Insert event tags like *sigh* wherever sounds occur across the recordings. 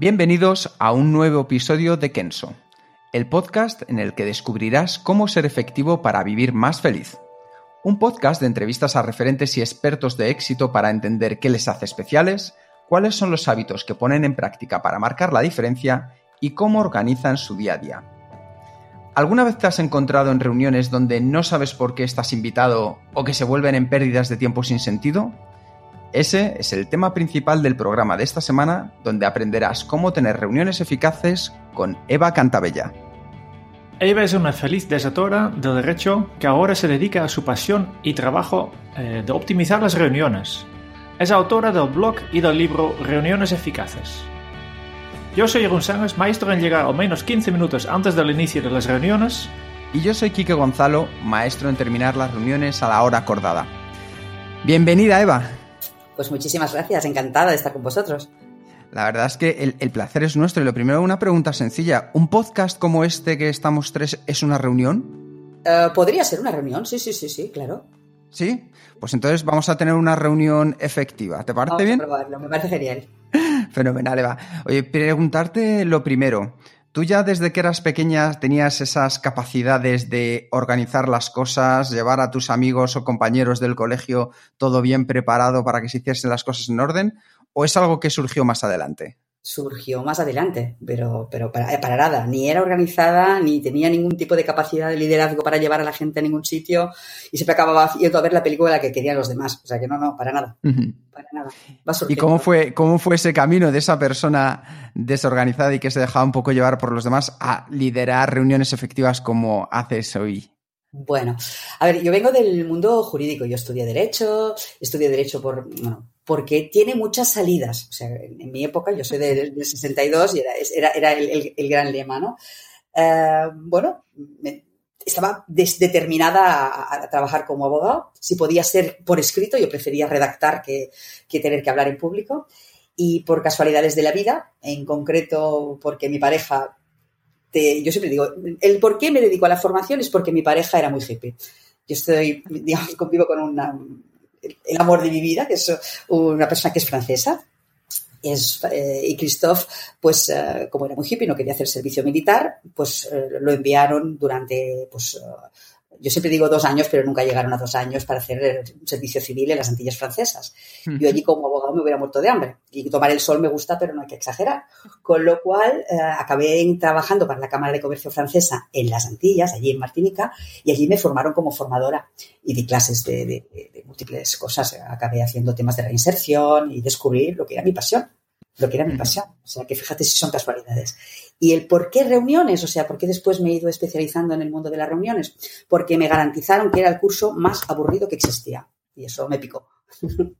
Bienvenidos a un nuevo episodio de Kenso, el podcast en el que descubrirás cómo ser efectivo para vivir más feliz. Un podcast de entrevistas a referentes y expertos de éxito para entender qué les hace especiales, cuáles son los hábitos que ponen en práctica para marcar la diferencia y cómo organizan su día a día. ¿Alguna vez te has encontrado en reuniones donde no sabes por qué estás invitado o que se vuelven en pérdidas de tiempo sin sentido? Ese es el tema principal del programa de esta semana, donde aprenderás cómo tener reuniones eficaces con Eva Cantabella. Eva es una feliz desatora de derecho que ahora se dedica a su pasión y trabajo eh, de optimizar las reuniones. Es autora del blog y del libro Reuniones Eficaces. Yo soy González, maestro en llegar al menos 15 minutos antes del inicio de las reuniones. Y yo soy Quique Gonzalo, maestro en terminar las reuniones a la hora acordada. Bienvenida, Eva. Pues muchísimas gracias, encantada de estar con vosotros. La verdad es que el, el, placer es nuestro. Y lo primero, una pregunta sencilla. ¿Un podcast como este que estamos tres es una reunión? Uh, podría ser una reunión, sí, sí, sí, sí, claro. ¿Sí? Pues entonces vamos a tener una reunión efectiva. ¿Te parece vamos bien? A probarlo, me parece genial. *laughs* Fenomenal, Eva. Oye, preguntarte lo primero. ¿Tú ya desde que eras pequeña tenías esas capacidades de organizar las cosas, llevar a tus amigos o compañeros del colegio todo bien preparado para que se hiciesen las cosas en orden? ¿O es algo que surgió más adelante? Surgió más adelante, pero, pero para, para, nada. Ni era organizada, ni tenía ningún tipo de capacidad de liderazgo para llevar a la gente a ningún sitio y siempre acababa yendo a ver la película que querían los demás. O sea que no, no, para nada. Uh -huh. Para nada. Va ¿Y cómo fue, cómo fue ese camino de esa persona desorganizada y que se dejaba un poco llevar por los demás a liderar reuniones efectivas como haces hoy? Bueno, a ver, yo vengo del mundo jurídico. Yo estudié Derecho, estudié Derecho por, bueno, porque tiene muchas salidas. O sea, en, mi época, yo soy *laughs* del, del 62 y era, era, era el, el, el, gran lema, ¿no? Uh, bueno, me, estaba determinada a, a, trabajar como abogado. Si podía ser por escrito, yo prefería redactar que, que tener que hablar en público. Y por casualidades de la vida, en concreto porque mi pareja te, yo siempre digo, el por qué me dedico a la formación es porque mi pareja era muy hippie. Yo estoy, digamos, convivo con una, el amor de mi vida, que es una persona que es francesa. Es, eh, y Christophe, pues eh, como era muy hippie, no quería hacer servicio militar, pues eh, lo enviaron durante, pues yo siempre digo dos años, pero nunca llegaron a dos años para hacer un servicio civil en las Antillas francesas. Uh -huh. Yo allí como abogado me hubiera muerto de hambre. Y tomar el sol me gusta, pero no hay que exagerar. Con lo cual eh, acabé trabajando para la Cámara de Comercio francesa en las Antillas, allí en Martinica, y allí me formaron como formadora y di clases de, de, de múltiples cosas. Acabé haciendo temas de reinserción y descubrir lo que era mi pasión lo que era mi pasión. O sea, que fíjate si son casualidades. ¿Y el por qué reuniones? O sea, ¿por qué después me he ido especializando en el mundo de las reuniones? Porque me garantizaron que era el curso más aburrido que existía. Y eso me picó. *laughs*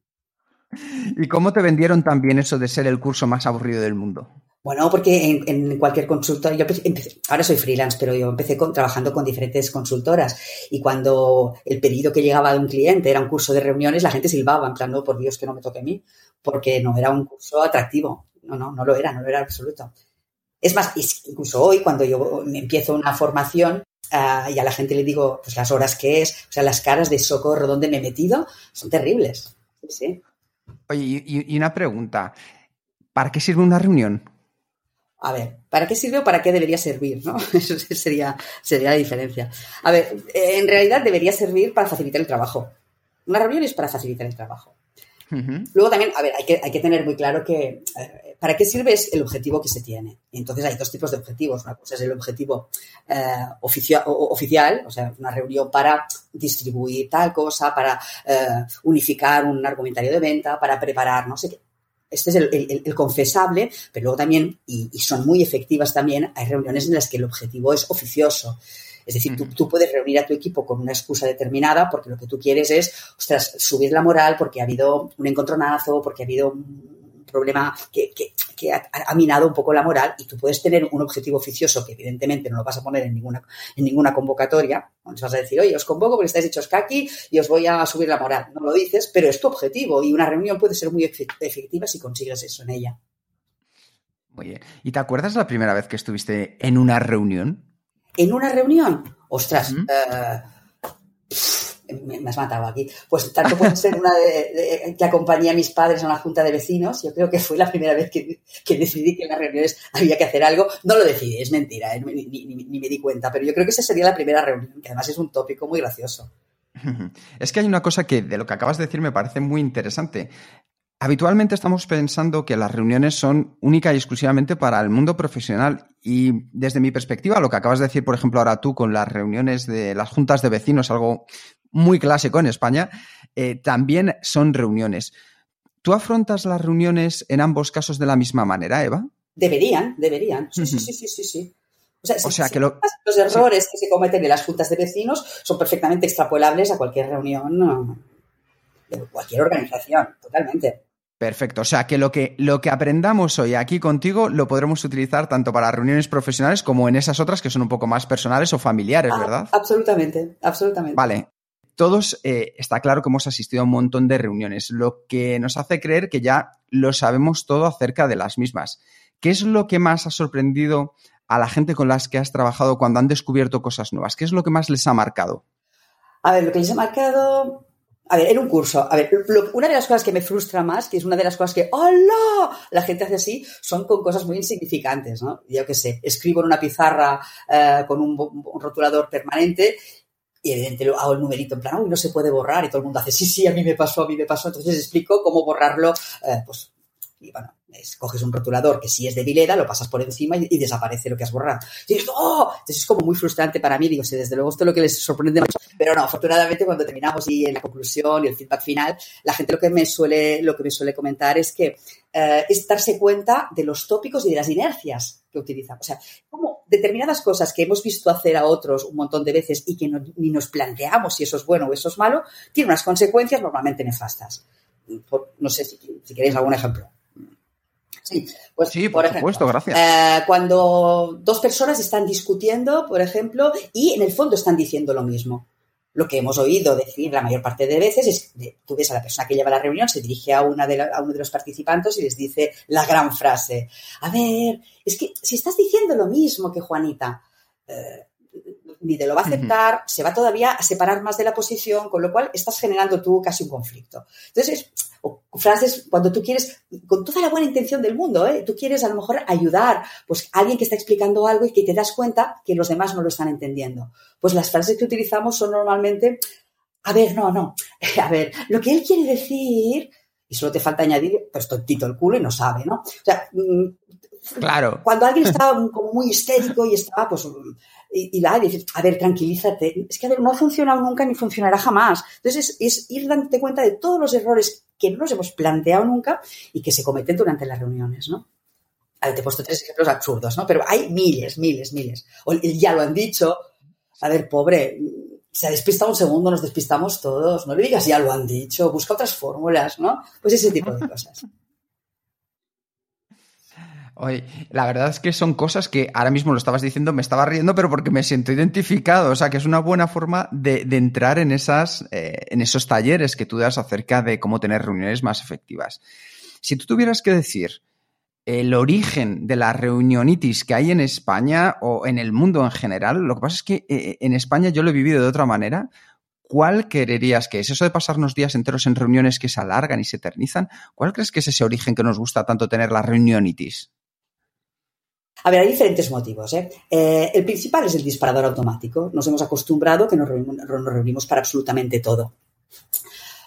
¿Y cómo te vendieron también eso de ser el curso más aburrido del mundo? Bueno, porque en, cualquier consulta, ahora soy freelance, pero yo empecé trabajando con diferentes consultoras y cuando el pedido que llegaba de un cliente era un curso de reuniones, la gente silbaba, en por Dios, que no me toque a mí, porque no era un curso atractivo. No, no, no lo era, no lo era absoluto. Es más, incluso hoy, cuando yo empiezo una formación uh, y a la gente le digo pues, las horas que es, o sea, las caras de socorro donde me he metido, son terribles. Sí, sí. Oye, y, y una pregunta. ¿Para qué sirve una reunión? A ver, ¿para qué sirve o para qué debería servir? ¿no? *laughs* Eso sería, sería la diferencia. A ver, en realidad debería servir para facilitar el trabajo. Una reunión es para facilitar el trabajo. Luego también, a ver, hay que, hay que tener muy claro que eh, para qué sirve es el objetivo que se tiene. Entonces hay dos tipos de objetivos. Una cosa es el objetivo eh, oficial, o sea, una reunión para distribuir tal cosa, para eh, unificar un argumentario de venta, para preparar no sé qué este es el, el, confesable, pero luego también, y, son muy efectivas también, hay reuniones en las que el objetivo es oficioso. Es decir, tú, tú, puedes reunir a tu equipo con una excusa determinada porque lo que tú quieres es, ostras, subir la moral porque ha habido un encontronazo, porque ha habido un problema que, ha, minado un poco la moral y tú puedes tener un objetivo oficioso que evidentemente no lo vas a poner en ninguna, en ninguna convocatoria. No vas a decir, oye, os convoco porque estáis hechos kaki y os voy a subir la moral. No lo dices, pero es tu objetivo y una reunión puede ser muy efectiva si consigues eso en ella. Muy bien. ¿Y te acuerdas la primera vez que estuviste en una reunión? ¿En una reunión? Ostras, me, has matado aquí. Pues tanto puede ser una de, que acompañé a mis padres a una junta de vecinos. Yo creo que fue la primera vez que, decidí que en las reuniones había que hacer algo. No lo decidí, es mentira, ¿eh? ni, me di cuenta, pero yo creo que esa sería la primera reunión, que además es un tópico muy gracioso. *laughs* Es que hay una cosa que de lo que acabas de decir me parece muy interesante. Habitualmente estamos pensando que las reuniones son única y exclusivamente para el mundo profesional y desde mi perspectiva, lo que acabas de decir, por ejemplo, ahora tú con las reuniones de las juntas de vecinos, algo muy clásico en España, eh, también son reuniones. ¿Tú afrontas las reuniones en ambos casos de la misma manera, Eva? Deberían, deberían. Sí, sí, sí, sí, sí, O sea, que los errores que se cometen en las juntas de vecinos son perfectamente extrapolables a cualquier reunión de cualquier organización, totalmente. Perfecto. O sea que lo, que lo que aprendamos hoy aquí contigo lo podremos utilizar tanto para reuniones profesionales como en esas otras que son un poco más personales o familiares, ah, ¿verdad? Absolutamente, absolutamente. Vale. Todos eh, está claro que hemos asistido a un montón de reuniones, lo que nos hace creer que ya lo sabemos todo acerca de las mismas. ¿Qué es lo que más ha sorprendido a la gente con las que has trabajado cuando han descubierto cosas nuevas? ¿Qué es lo que más les ha marcado? A ver, lo que les ha marcado a ver, en un curso, a ver, una de las cosas que me frustra más, que es una de las cosas que, ¡hola! La gente hace así, son con cosas muy insignificantes, ¿no? Yo qué sé, escribo en una pizarra eh, con un, rotulador permanente y evidentemente hago el numerito en plan, uy, no se puede borrar y todo el mundo hace, sí, sí, a mí me pasó, a mí me pasó. Entonces explico cómo borrarlo, eh, pues, y bueno, coges un rotulador que si es de vileda, lo pasas por encima y, desaparece lo que has borrado. Y dices, ¡oh! Entonces es como muy frustrante para mí. Digo, sí, desde luego esto es lo que les sorprende mucho. Pero no, afortunadamente cuando terminamos y en la conclusión y el feedback final, la gente lo que me suele, lo que me suele comentar es que eh, es darse cuenta de los tópicos y de las inercias que utilizamos. O sea, como determinadas cosas que hemos visto hacer a otros un montón de veces y que ni nos planteamos si eso es bueno o eso es malo, tienen unas consecuencias normalmente nefastas. no sé si queréis algún ejemplo. Sí, pues, por, supuesto, gracias. Eh, cuando dos personas están discutiendo, por ejemplo, y en el fondo están diciendo lo mismo. Lo que hemos oído decir la mayor parte de veces es, tú ves a la persona que lleva la reunión, se dirige a, una de a uno de los participantes y les dice la gran frase. A ver, es que si estás diciendo lo mismo que Juanita, eh, ni te lo va a aceptar, se va todavía a separar más de la posición, con lo cual estás generando tú casi un conflicto. Entonces, o frases cuando tú quieres, con toda la buena intención del mundo, ¿eh? tú quieres a lo mejor ayudar pues, a alguien que está explicando algo y que te das cuenta que los demás no lo están entendiendo. Pues las frases que utilizamos son normalmente, a ver, no, no, *laughs* a ver, lo que él quiere decir, y solo te falta añadir, pues tontito el culo y no sabe, ¿no? O sea, mm, Claro. Cuando alguien *laughs* está como muy histérico y está, pues, y, la dices, a ver, tranquilízate. Es que, no ha funcionado nunca ni funcionará jamás. Entonces, es, ir dándote cuenta de todos los errores que no nos hemos planteado nunca y que se cometen durante las reuniones, ¿no? A ver, te he puesto tres ejemplos absurdos, ¿no? Pero hay miles, miles, miles. O ya lo han dicho. A ver, pobre, se ha despistado un segundo, nos despistamos todos. No le digas ya lo han dicho, busca otras fórmulas, ¿no? Pues ese tipo de cosas. Oye, la verdad es que son cosas que ahora mismo lo estabas diciendo, me estaba riendo, pero porque me siento identificado. O sea, que es una buena forma de, entrar en, esas, eh, en esos talleres que tú das acerca de cómo tener reuniones más efectivas. Si tú tuvieras que decir el origen de la reunionitis que hay en España o en el mundo en general, lo que pasa es que eh, en España yo lo he vivido de otra manera. ¿Cuál quererías que es? Eso de pasarnos días enteros en reuniones que se alargan y se eternizan, ¿cuál crees que es ese origen que nos gusta tanto tener la reunionitis? A ver, hay diferentes motivos. ¿eh? ¿eh? el principal es el disparador automático. Nos hemos acostumbrado que nos reunimos, para absolutamente todo.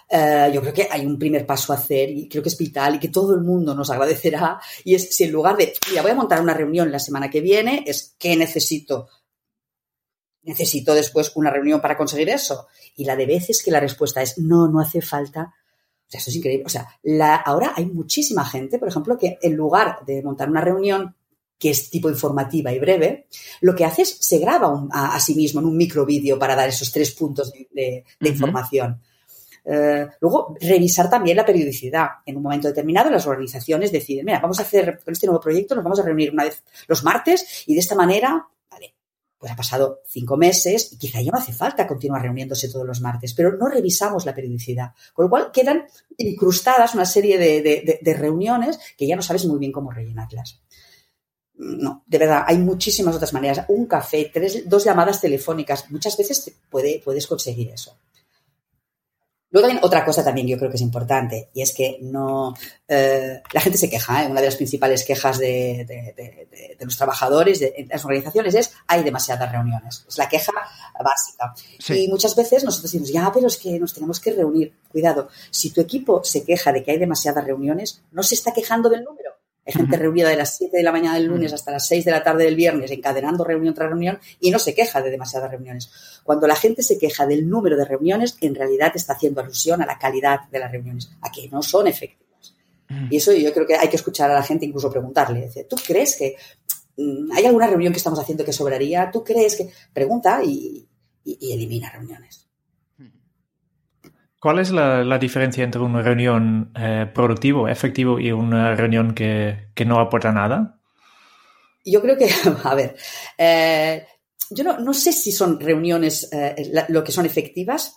Eh, yo creo que hay un primer paso a hacer y creo que es vital y que todo el mundo nos agradecerá. Y es si en lugar de, voy a montar una reunión la semana que viene, es ¿qué necesito? Necesito después una reunión para conseguir eso. Y la de veces que la respuesta es no, no hace falta. O sea, esto es increíble. O sea, ahora hay muchísima gente, por ejemplo, que en lugar de montar una reunión que es tipo informativa y breve, lo que hace es se graba a, sí mismo en un microvídeo para dar esos tres puntos de, información. Eh, luego, revisar también la periodicidad. En un momento determinado, las organizaciones deciden, mira, vamos a hacer con este nuevo proyecto, nos vamos a reunir una vez los martes y de esta manera, vale, pues ha pasado cinco meses y quizá ya no hace falta continuar reuniéndose todos los martes, pero no revisamos la periodicidad. Con lo cual quedan incrustadas una serie de reuniones que ya no sabes muy bien cómo rellenarlas no, de verdad, hay muchísimas otras maneras. Un café, tres, dos llamadas telefónicas, muchas veces puede, puedes conseguir eso. Luego también otra cosa también yo creo que es importante y es que no eh, la gente se queja, ¿eh? una de las principales quejas de, los trabajadores de, las organizaciones es hay demasiadas reuniones, es la queja básica. Y muchas veces nosotros decimos, ya, pero es que nos tenemos que reunir. Cuidado, si tu equipo se queja de que hay demasiadas reuniones, no se está quejando del número, hay gente reunida de las 7 de la mañana del lunes hasta las 6 de la tarde del viernes, encadenando reunión tras reunión, y no se queja de demasiadas reuniones. Cuando la gente se queja del número de reuniones, en realidad está haciendo alusión a la calidad de las reuniones, a que no son efectivas. Y eso yo creo que hay que escuchar a la gente, incluso preguntarle. ¿Tú crees que mm, hay alguna reunión que estamos haciendo que sobraría? ¿Tú crees que...? Pregunta y elimina reuniones. ¿Cuál es la, diferencia entre una reunión eh, productivo, efectivo y una reunión que, no aporta nada? Yo creo que, *laughs* a ver, eh, yo no, sé si son reuniones eh, lo que son efectivas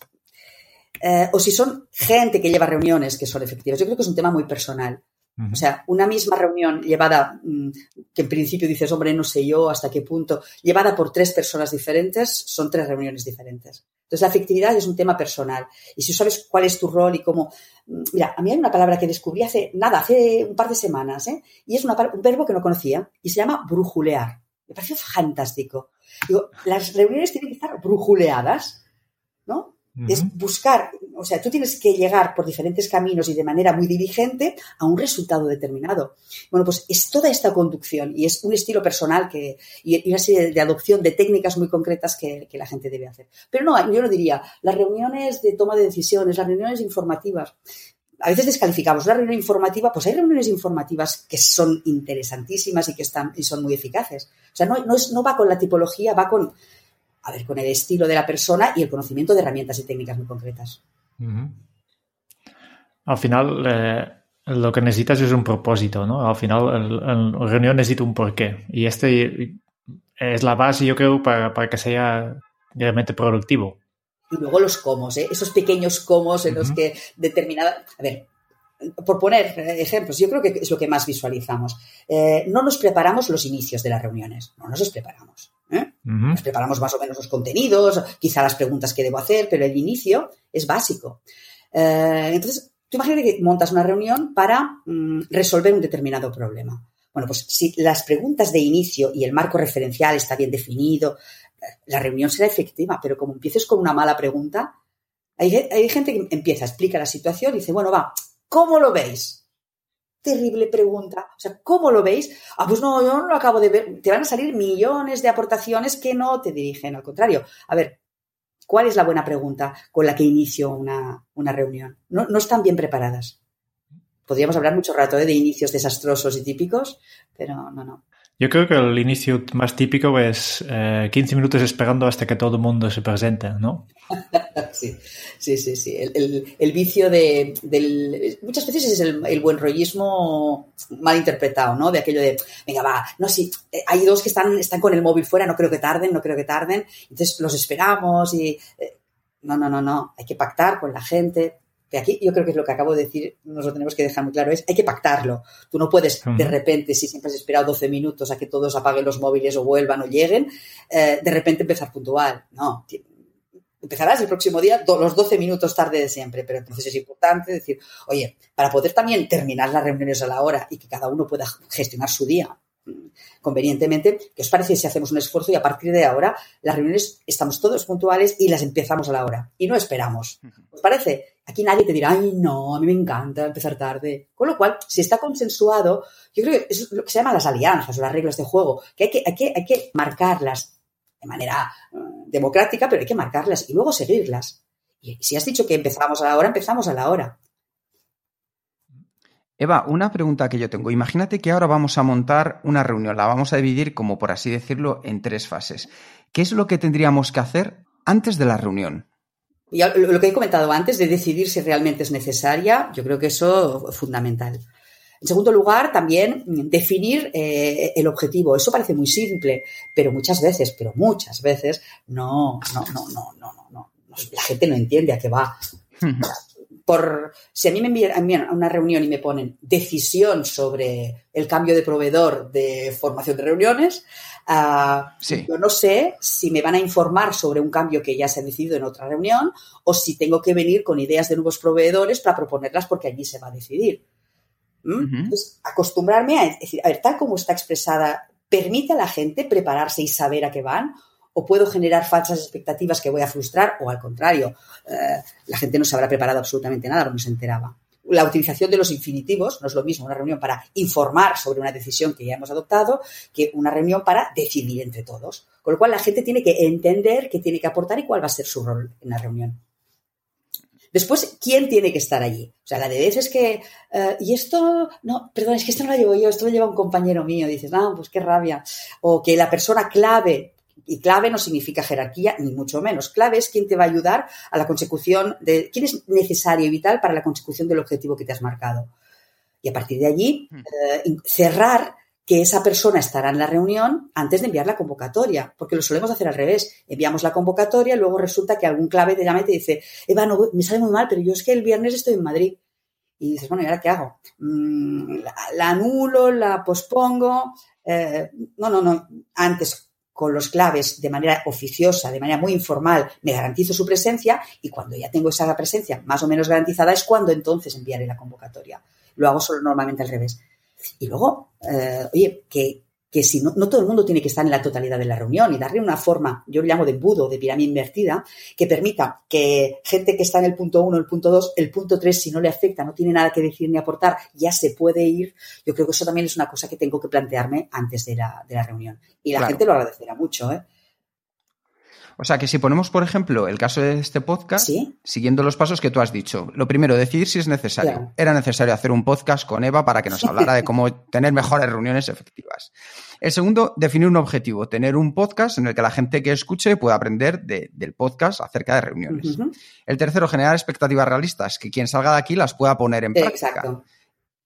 o si son gente que lleva reuniones que son efectivas. Yo creo que es un tema muy personal. O sea, una misma reunión llevada, mm, que en principio dices, hombre, no sé yo hasta qué punto, llevada por tres personas diferentes, son tres reuniones diferentes. Entonces, la efectividad es un tema personal. Y si sabes cuál es tu rol y cómo. Mm, mira, a mí hay una palabra que descubrí hace nada, hace un par de semanas, ¿eh? y es un verbo que no conocía, y se llama brujulear. Me pareció fantástico. Digo, las reuniones tienen que estar brujuleadas, ¿no? Es buscar, o sea, tú tienes que llegar por diferentes caminos y de manera muy dirigente a un resultado determinado. Bueno, pues es toda esta conducción y es un estilo personal que, y una serie de adopción de técnicas muy concretas que, la gente debe hacer. Pero no, yo no diría, las reuniones de toma de decisiones, las reuniones informativas, a veces descalificamos una reunión informativa, pues hay reuniones informativas que son interesantísimas y que están y son muy eficaces. O sea, no, no, es, no va con la tipología, va con a ver, con el estilo de la persona y el conocimiento de herramientas y técnicas muy concretas. Al final, eh, lo que necesitas es un propósito, ¿no? Al final, el, reunión necesita un porqué. Y este es la base, yo creo, para, que sea realmente productivo. Y luego los cómo, ¿eh? esos pequeños cómo en los que determinada. A ver, por poner ejemplos, yo creo que es lo que más visualizamos. Eh, no nos preparamos los inicios de las reuniones, no nos los preparamos. ¿Eh? Nos preparamos más o menos los contenidos, quizá las preguntas que debo hacer, pero el inicio es básico. Eh, entonces, tú imagínate que montas una reunión para mm, resolver un determinado problema. Bueno, pues si las preguntas de inicio y el marco referencial está bien definido, eh, la reunión será efectiva, pero como empieces con una mala pregunta, hay, hay gente que empieza, explica la situación y dice, bueno, va, ¿cómo lo veis? Terrible pregunta. O sea, ¿cómo lo veis? Ah, pues no, yo no lo acabo de ver. Te van a salir millones de aportaciones que no te dirigen. Al contrario, a ver, ¿cuál es la buena pregunta con la que inicio una, reunión? No, no, están bien preparadas. Podríamos hablar mucho rato ¿eh? de inicios desastrosos y típicos, pero no, no. Yo creo que el inicio más típico es 15 eh, minutos esperando hasta que todo el mundo se presente, ¿no? *laughs* sí, sí, sí, sí. El, vicio de, del... Muchas veces es el, buen rollismo mal interpretado, ¿no? De aquello de, venga, va, no, sí, eh, hay dos que están, están con el móvil fuera, no creo que tarden, no creo que tarden, entonces los esperamos y... Eh, no, no, no, no, hay que pactar con la gente, que aquí yo creo que es lo que acabo de decir, nos lo tenemos que dejar muy claro, es hay que pactarlo. Tú no puedes de repente, si siempre has esperado 12 minutos a que todos apaguen los móviles o vuelvan o lleguen, eh, de repente empezar puntual. No, empezarás el próximo día los 12 minutos tarde de siempre, pero entonces es importante decir, oye, para poder también terminar las reuniones a la hora y que cada uno pueda gestionar su día convenientemente, ¿qué os parece si hacemos un esfuerzo y a partir de ahora las reuniones estamos todos puntuales y las empezamos a la hora y no esperamos? ¿Os parece? Aquí nadie te dirá, ay, no, a mí me encanta empezar tarde. Con lo cual, si está consensuado, yo creo que es lo que se llama las alianzas o las reglas de juego, que hay que, hay que, hay que marcarlas de manera eh, democrática, pero hay que marcarlas y luego seguirlas. Y si has dicho que empezamos a la hora, empezamos a la hora. Eva, una pregunta que yo tengo. Imagínate que ahora vamos a montar una reunión, la vamos a dividir, como por así decirlo, en tres fases. ¿Qué es lo que tendríamos que hacer antes de la reunión? Lo que he comentado antes de decidir si realmente es necesaria, yo creo que eso es fundamental. En segundo lugar, también definir eh, el objetivo. Eso parece muy simple, pero muchas veces, pero muchas veces, no, no, no, no, no, no, no. La gente no entiende a qué va. Por, si a mí me envían a una reunión y me ponen decisión sobre el cambio de proveedor de formación de reuniones, uh, yo no sé si me van a informar sobre un cambio que ya se ha decidido en otra reunión o si tengo que venir con ideas de nuevos proveedores para proponerlas porque allí se va a decidir. Entonces, acostumbrarme a decir, a ver, tal como está expresada, ¿permite a la gente prepararse y saber a qué van? ¿O puedo generar falsas expectativas que voy a frustrar? O al contrario, eh, la gente no se habrá preparado absolutamente nada, no se enteraba. La utilización de los infinitivos no es lo mismo una reunión para informar sobre una decisión que ya hemos adoptado que una reunión para decidir entre todos. Con lo cual la gente tiene que entender qué tiene que aportar y cuál va a ser su rol en la reunión. Después, ¿quién tiene que estar allí? O sea, la de veces que, eh, y esto, no, perdón, es que esto no lo llevo yo, esto lo lleva un compañero mío, dices, ah, pues qué rabia. O que la persona clave, y clave no significa jerarquía, ni mucho menos, clave es quién te va a ayudar a la consecución de, quién es necesario y vital para la consecución del objetivo que te has marcado. Y a partir de allí, hmm. eh, cerrar que esa persona estará en la reunión antes de enviar la convocatoria, porque lo solemos hacer al revés. Enviamos la convocatoria, luego resulta que algún clave te llama y te dice, Eva, no, me sale muy mal, pero yo es que el viernes estoy en Madrid. Y dices, bueno, ¿y ahora qué hago? Mm, la, anulo, la pospongo. Eh, no, no, no. Antes, con los claves de manera oficiosa, de manera muy informal, me garantizo su presencia y cuando ya tengo esa presencia más o menos garantizada es cuando entonces enviaré la convocatoria. Lo hago solo normalmente al revés. Y luego, eh, oye, que, si no, no, todo el mundo tiene que estar en la totalidad de la reunión y darle una forma, yo lo llamo de budo, de pirámide invertida, que permita que gente que está en el punto 1, el punto 2, el punto 3, si no le afecta, no tiene nada que decir ni aportar, ya se puede ir. Yo creo que eso también es una cosa que tengo que plantearme antes de la, de la reunión. Y la gente lo agradecerá mucho, ¿eh? O sea que si ponemos, por ejemplo, el caso de este podcast, siguiendo los pasos que tú has dicho, lo primero, decidir si es necesario. Era necesario hacer un podcast con Eva para que nos hablara de cómo tener mejores reuniones efectivas. El segundo, definir un objetivo, tener un podcast en el que la gente que escuche pueda aprender del podcast acerca de reuniones. El tercero, generar expectativas realistas, que quien salga de aquí las pueda poner en práctica.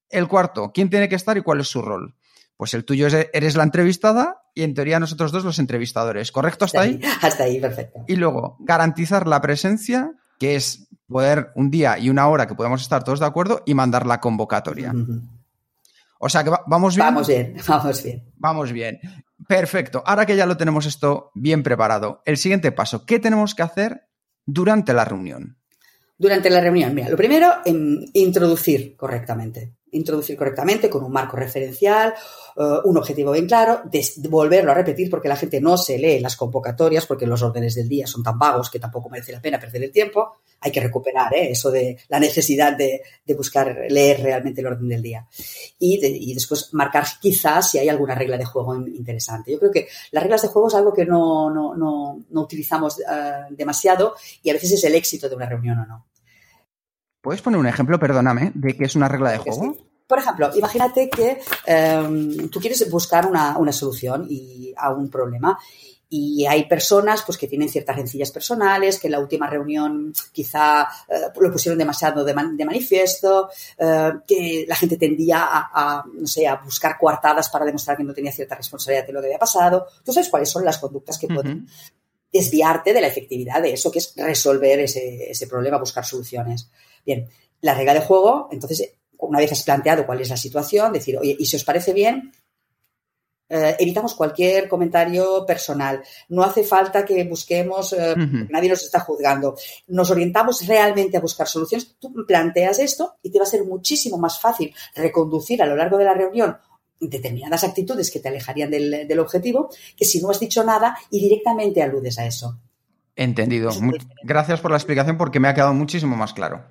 El cuarto, ¿quién tiene que estar y cuál es su rol? Pues el tuyo es, eres la entrevistada y en teoría nosotros dos los entrevistadores. ¿Correcto hasta ahí? Hasta ahí, perfecto. Y luego, garantizar la presencia, que es poder un día y una hora que podamos estar todos de acuerdo y mandar la convocatoria. O sea que vamos bien. Vamos bien, *laughs* vamos bien. Vamos bien. Perfecto. Ahora que ya lo tenemos esto bien preparado, el siguiente paso, ¿qué tenemos que hacer durante la reunión? Durante la reunión, mira, lo primero, introducir correctamente introducir correctamente con un marco referencial, eh, un objetivo bien claro, volverlo a repetir porque la gente no se lee las convocatorias porque los órdenes del día son tan vagos que tampoco merece la pena perder el tiempo. Hay que recuperar ¿eh? eso de la necesidad de, buscar leer realmente el orden del día. Y, después marcar quizás si hay alguna regla de juego interesante. Yo creo que las reglas de juego es algo que no, no, utilizamos eh, demasiado y a veces es el éxito de una reunión o no. ¿Puedes poner un ejemplo, perdóname, de qué es una regla de juego? Por ejemplo, imagínate que em, tú quieres buscar una, solución y, a un problema y hay personas pues, que tienen ciertas rencillas personales, que en la última reunión quizá eh, lo pusieron demasiado de, manifiesto, eh, que la gente tendía a, no sé, a buscar coartadas para demostrar que no tenía cierta responsabilidad de lo que había pasado. Tú sabes cuáles son las conductas que pueden desviarte de la efectividad de eso, que es resolver ese, ese problema, buscar soluciones. Bien, la regla de juego, entonces, una vez has planteado cuál es la situación, decir, oye, y si os parece bien, eh, evitamos cualquier comentario personal. No hace falta que busquemos, eh, nadie nos está juzgando. Nos orientamos realmente a buscar soluciones. Tú planteas esto y te va a ser muchísimo más fácil reconducir a lo largo de la reunión determinadas actitudes que te alejarían del, del objetivo que si no has dicho nada y directamente aludes a eso. Entendido. Gracias por la explicación porque me ha quedado muchísimo más claro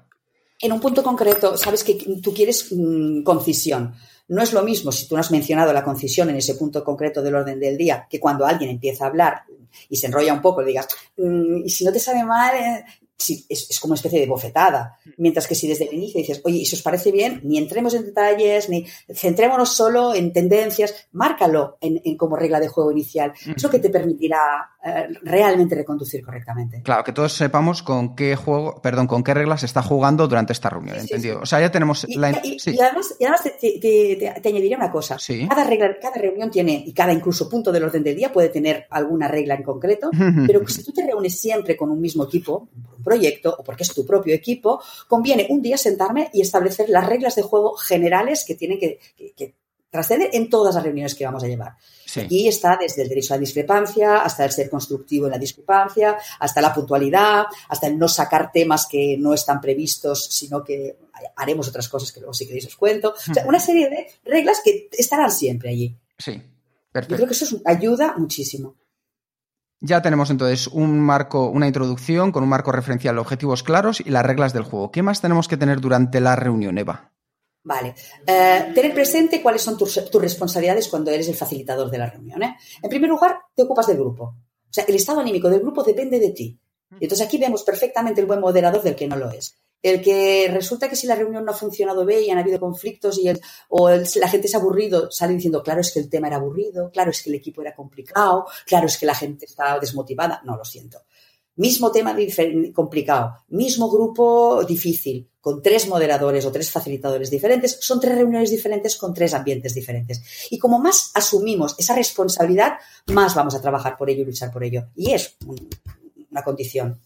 en un punto concreto, sabes que tú quieres mm, concisión. No es lo mismo si tú no has mencionado la concisión en ese punto concreto del orden del día, que cuando alguien empieza a hablar y se enrolla un poco, le digas, mm, y si no te sabe mal, eh", es, como una especie de bofetada. Mientras que si desde el inicio dices, oye, y si os parece bien, ni entremos en detalles, ni centrémonos solo en tendencias, márcalo en, como regla de juego inicial. Es lo que te permitirá realmente reconducir correctamente. Claro, que todos sepamos con qué juego, perdón, con qué reglas se está jugando durante esta reunión, ¿entendido? O sea, ya tenemos y, la... y, y además, y además te, te, te, añadiría una cosa. Cada regla, cada reunión tiene, y cada incluso punto del orden del día puede tener alguna regla en concreto, *laughs* pero si tú te reúnes siempre con un mismo equipo, un proyecto, o porque es tu propio equipo, conviene un día sentarme y establecer las reglas de juego generales que tienen que, que, que trascender en todas las reuniones que vamos a llevar. Sí. Aquí está desde el derecho a la discrepancia, hasta el ser constructivo en la discrepancia, hasta la puntualidad, hasta el no sacar temas que no están previstos, sino que haremos otras cosas que luego si queréis os cuento. O sea, una serie de reglas que estarán siempre allí. Sí, perfecto. Yo creo que eso ayuda muchísimo. Ya tenemos entonces un marco, una introducción con un marco referencial, objetivos claros y las reglas del juego. ¿Qué más tenemos que tener durante la reunión, Eva? Vale. Eh, tener presente cuáles son tus, tus, responsabilidades cuando eres el facilitador de la reunión. ¿eh? En primer lugar, te ocupas del grupo. O sea, el estado anímico del grupo depende de ti. Y entonces aquí vemos perfectamente el buen moderador del que no lo es. El que resulta que si la reunión no ha funcionado bien y han habido conflictos y el, o el, la gente se ha aburrido, sale diciendo, claro, es que el tema era aburrido, claro, es que el equipo era complicado, claro, es que la gente estaba desmotivada. No, lo siento. Mismo tema complicado, mismo grupo difícil, con tres moderadores o tres facilitadores diferentes, son tres reuniones diferentes con tres ambientes diferentes. Y como más asumimos esa responsabilidad, más vamos a trabajar por ello y luchar por ello. Y es una condición.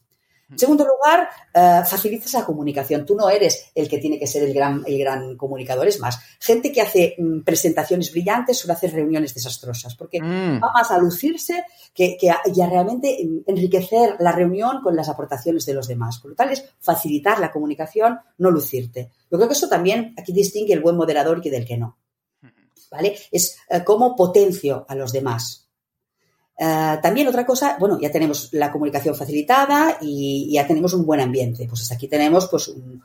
En segundo lugar, uh, facilitas la comunicación. Tú no eres el que tiene que ser el gran, el gran comunicador. Es más, gente que hace mm, presentaciones brillantes suele hacer reuniones desastrosas, porque mm. va más a lucirse que, que a, y a realmente enriquecer la reunión con las aportaciones de los demás. Por lo tal, es facilitar la comunicación, no lucirte. Yo creo que eso también aquí distingue el buen moderador y del que no. ¿Vale? Es uh, cómo potencio a los demás. Uh, también otra cosa, bueno, ya tenemos la comunicación facilitada y, ya tenemos un buen ambiente. Pues hasta aquí tenemos, pues, un,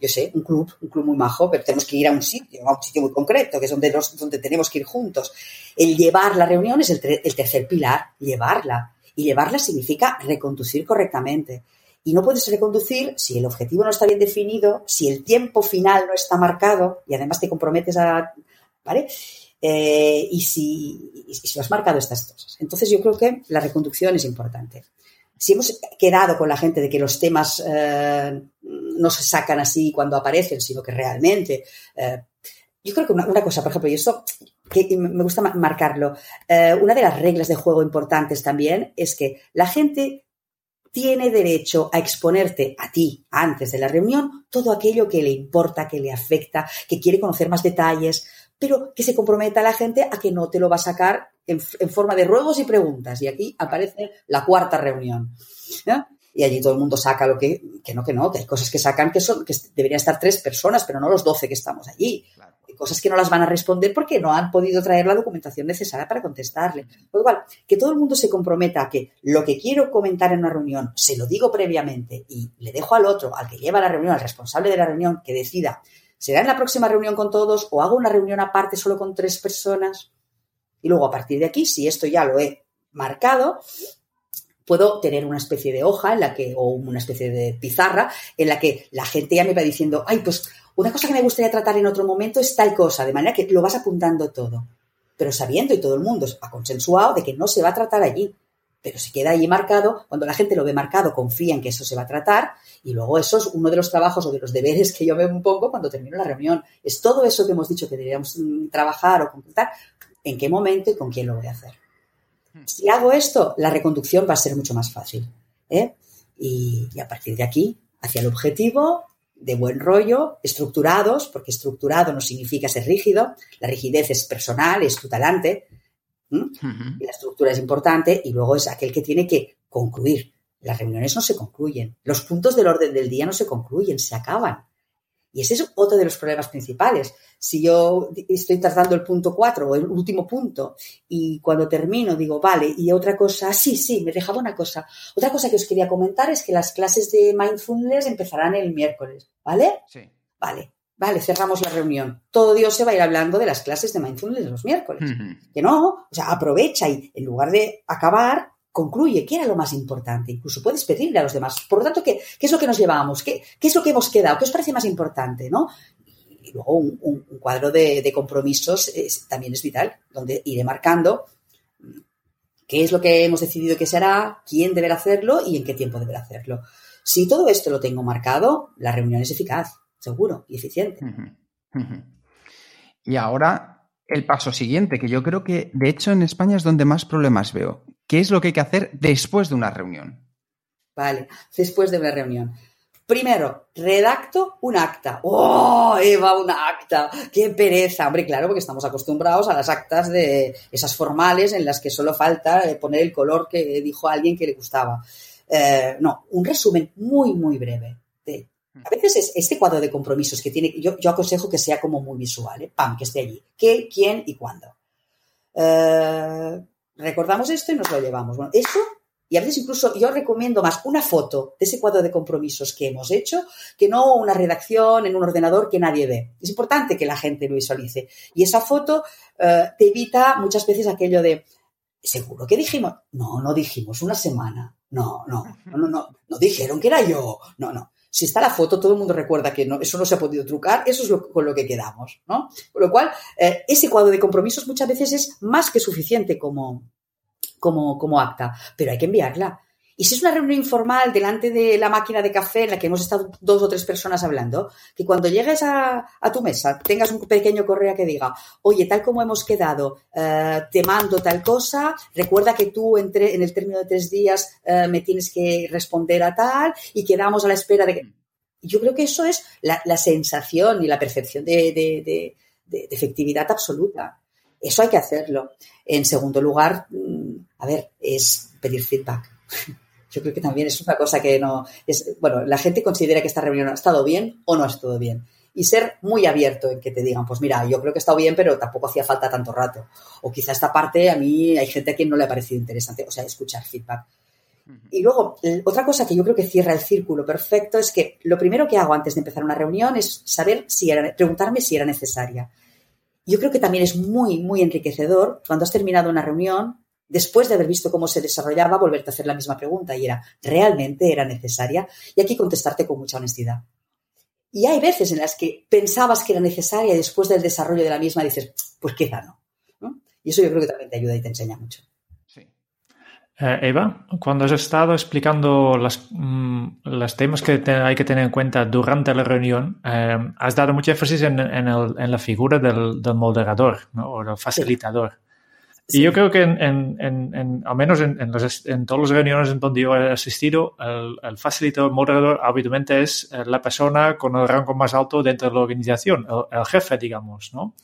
yo sé, un club, un club muy majo, pero tenemos que ir a un sitio, a un sitio muy concreto, que es donde, los, donde tenemos que ir juntos. El llevar la reunión es el, el tercer pilar, llevarla. Y llevarla significa reconducir correctamente. Y no puedes reconducir si el objetivo no está bien definido, si el tiempo final no está marcado y además te comprometes a, ¿vale? Eh, y, si, y si has marcado estas cosas. Entonces yo creo que la reconducción es importante. Si hemos quedado con la gente de que los temas eh, no se sacan así cuando aparecen, sino que realmente... Eh, yo creo que una, una, cosa, por ejemplo, y esto que me gusta marcarlo, una de las reglas de juego importantes también es que la gente tiene derecho a exponerte a ti antes de la reunión todo aquello que le importa, que le afecta, que quiere conocer más detalles, pero que se comprometa la gente a que no te lo va a sacar en, en forma de ruegos y preguntas. Y aquí aparece la cuarta reunión. ¿no? Y allí todo el mundo saca lo que, que no, que no, que hay cosas que sacan que son, que deberían estar tres personas, pero no los doce que estamos allí. Claro. Hay cosas que no las van a responder porque no han podido traer la documentación necesaria para contestarle. Por lo cual, que todo el mundo se comprometa a que lo que quiero comentar en una reunión se lo digo previamente y le dejo al otro, al que lleva la reunión, al responsable de la reunión, que decida ¿Será en la próxima reunión con todos o hago una reunión aparte solo con tres personas? Y luego a partir de aquí, si esto ya lo he marcado, puedo tener una especie de hoja en la que, o una especie de pizarra en la que la gente ya me va diciendo, ay, pues una cosa que me gustaría tratar en otro momento es tal cosa, de manera que lo vas apuntando todo. Pero sabiendo y todo el mundo ha consensuado de que no se va a tratar allí pero se queda ahí marcado, cuando la gente lo ve marcado, confía en que eso se va a tratar, y luego eso es uno de los trabajos o de los deberes que yo un poco cuando termino la reunión. Es todo eso que hemos dicho que deberíamos mm, trabajar o completar, en qué momento y con quién lo voy a hacer. Si hago esto, la reconducción va a ser mucho más fácil. ¿eh? Y, y a partir de aquí, hacia el objetivo, de buen rollo, estructurados, porque estructurado no significa ser rígido, la rigidez es personal, es tu talante, ¿Mm? Uh -huh. La estructura es importante y luego es aquel que tiene que concluir. Las reuniones no se concluyen. Los puntos del orden del día no se concluyen, se acaban. Y ese es otro de los problemas principales. Si yo estoy tratando el punto 4 o el último punto y cuando termino digo, vale, y otra cosa, sí, sí, me dejaba una cosa. Otra cosa que os quería comentar es que las clases de mindfulness empezarán el miércoles, ¿vale? Sí. Vale. Vale, cerramos la reunión. Todo Dios se va a ir hablando de las clases de mindfulness de los miércoles. Uh -huh. Que no, o sea, aprovecha y en lugar de acabar, concluye qué era lo más importante. Incluso puedes pedirle a los demás. Por lo tanto, ¿qué, qué es lo que nos llevamos? ¿Qué, ¿Qué, es lo que hemos quedado? ¿Qué os parece más importante? ¿no? Y luego un, un, un cuadro de, de compromisos es, también es vital, donde iré marcando qué es lo que hemos decidido que se hará, quién deberá hacerlo y en qué tiempo deberá hacerlo. Si todo esto lo tengo marcado, la reunión es eficaz, seguro y eficiente. Y ahora el paso siguiente, que yo creo que de hecho en España es donde más problemas veo. ¿Qué es lo que hay que hacer después de una reunión? Vale, después de una reunión. Primero, redacto un acta. ¡Oh, Eva, una acta! ¡Qué pereza! Hombre, claro, porque estamos acostumbrados a las actas de esas formales en las que solo falta eh, poner el color que dijo alguien que le gustaba. Eh, no, un resumen muy, muy breve. A veces es este cuadro de compromisos que tiene, yo, aconsejo que sea como muy visual, ¿eh? ¡pam!, que esté allí. ¿Qué, quién y cuándo? recordamos esto y nos lo llevamos. Bueno, y a veces incluso yo recomiendo más una foto de ese cuadro de compromisos que hemos hecho que no una redacción en un ordenador que nadie ve. Es importante que la gente lo visualice. Y esa foto eh, te evita muchas veces aquello de, ¿seguro que dijimos? No, no dijimos una semana. No, no, no, no, no, no dijeron que era yo. No, no. Si está la foto, todo el mundo recuerda que no, eso no se ha podido trucar, eso es con lo que quedamos, ¿no? Con lo cual, eh, ese cuadro de compromisos muchas veces es más que suficiente como, como, como acta, pero hay que enviarla. Y si es una reunión informal delante de la máquina de café en la que hemos estado dos o tres personas hablando, que cuando llegues a, tu mesa tengas un pequeño correo que diga, oye, tal como hemos quedado, eh, te mando tal cosa, recuerda que tú entre, en el término de tres días eh, me tienes que responder a tal y quedamos a la espera de que... Yo creo que eso es la, sensación y la percepción de efectividad absoluta. Eso hay que hacerlo. En segundo lugar, mm, a ver, es pedir feedback. *laughs* Yo creo que también es una cosa que no es, bueno, la gente considera que esta reunión ha estado bien o no ha estado bien. Y ser muy abierto en que te digan, pues mira, yo creo que ha estado bien, pero tampoco hacía falta tanto rato. O quizá esta parte a mí hay gente a quien no le ha parecido interesante, o sea, escuchar feedback. Y luego, otra cosa que yo creo que cierra el círculo perfecto es que lo primero que hago antes de empezar una reunión es saber si era, preguntarme si era necesaria. Yo creo que también es muy, muy enriquecedor cuando has terminado una reunión, después de haber visto cómo se desarrollaba, volverte a hacer la misma pregunta y era, ¿realmente era necesaria? Y aquí contestarte con mucha honestidad. Y hay veces en las que pensabas que era necesaria y después del desarrollo de la misma dices, pues quizá no. ¿no? Y eso yo creo que también te ayuda y te enseña mucho. Eh, Eva, cuando has estado explicando las, mm, los temas que hay que tener en cuenta durante la reunión, eh, has dado mucho énfasis en, la figura del, moderador o del facilitador. Y yo creo que, en, al menos en, todas las reuniones en donde yo he asistido, el, facilitador moderador habitualmente es eh, la persona con el rango más alto dentro de la organización, el, jefe, digamos. ¿no?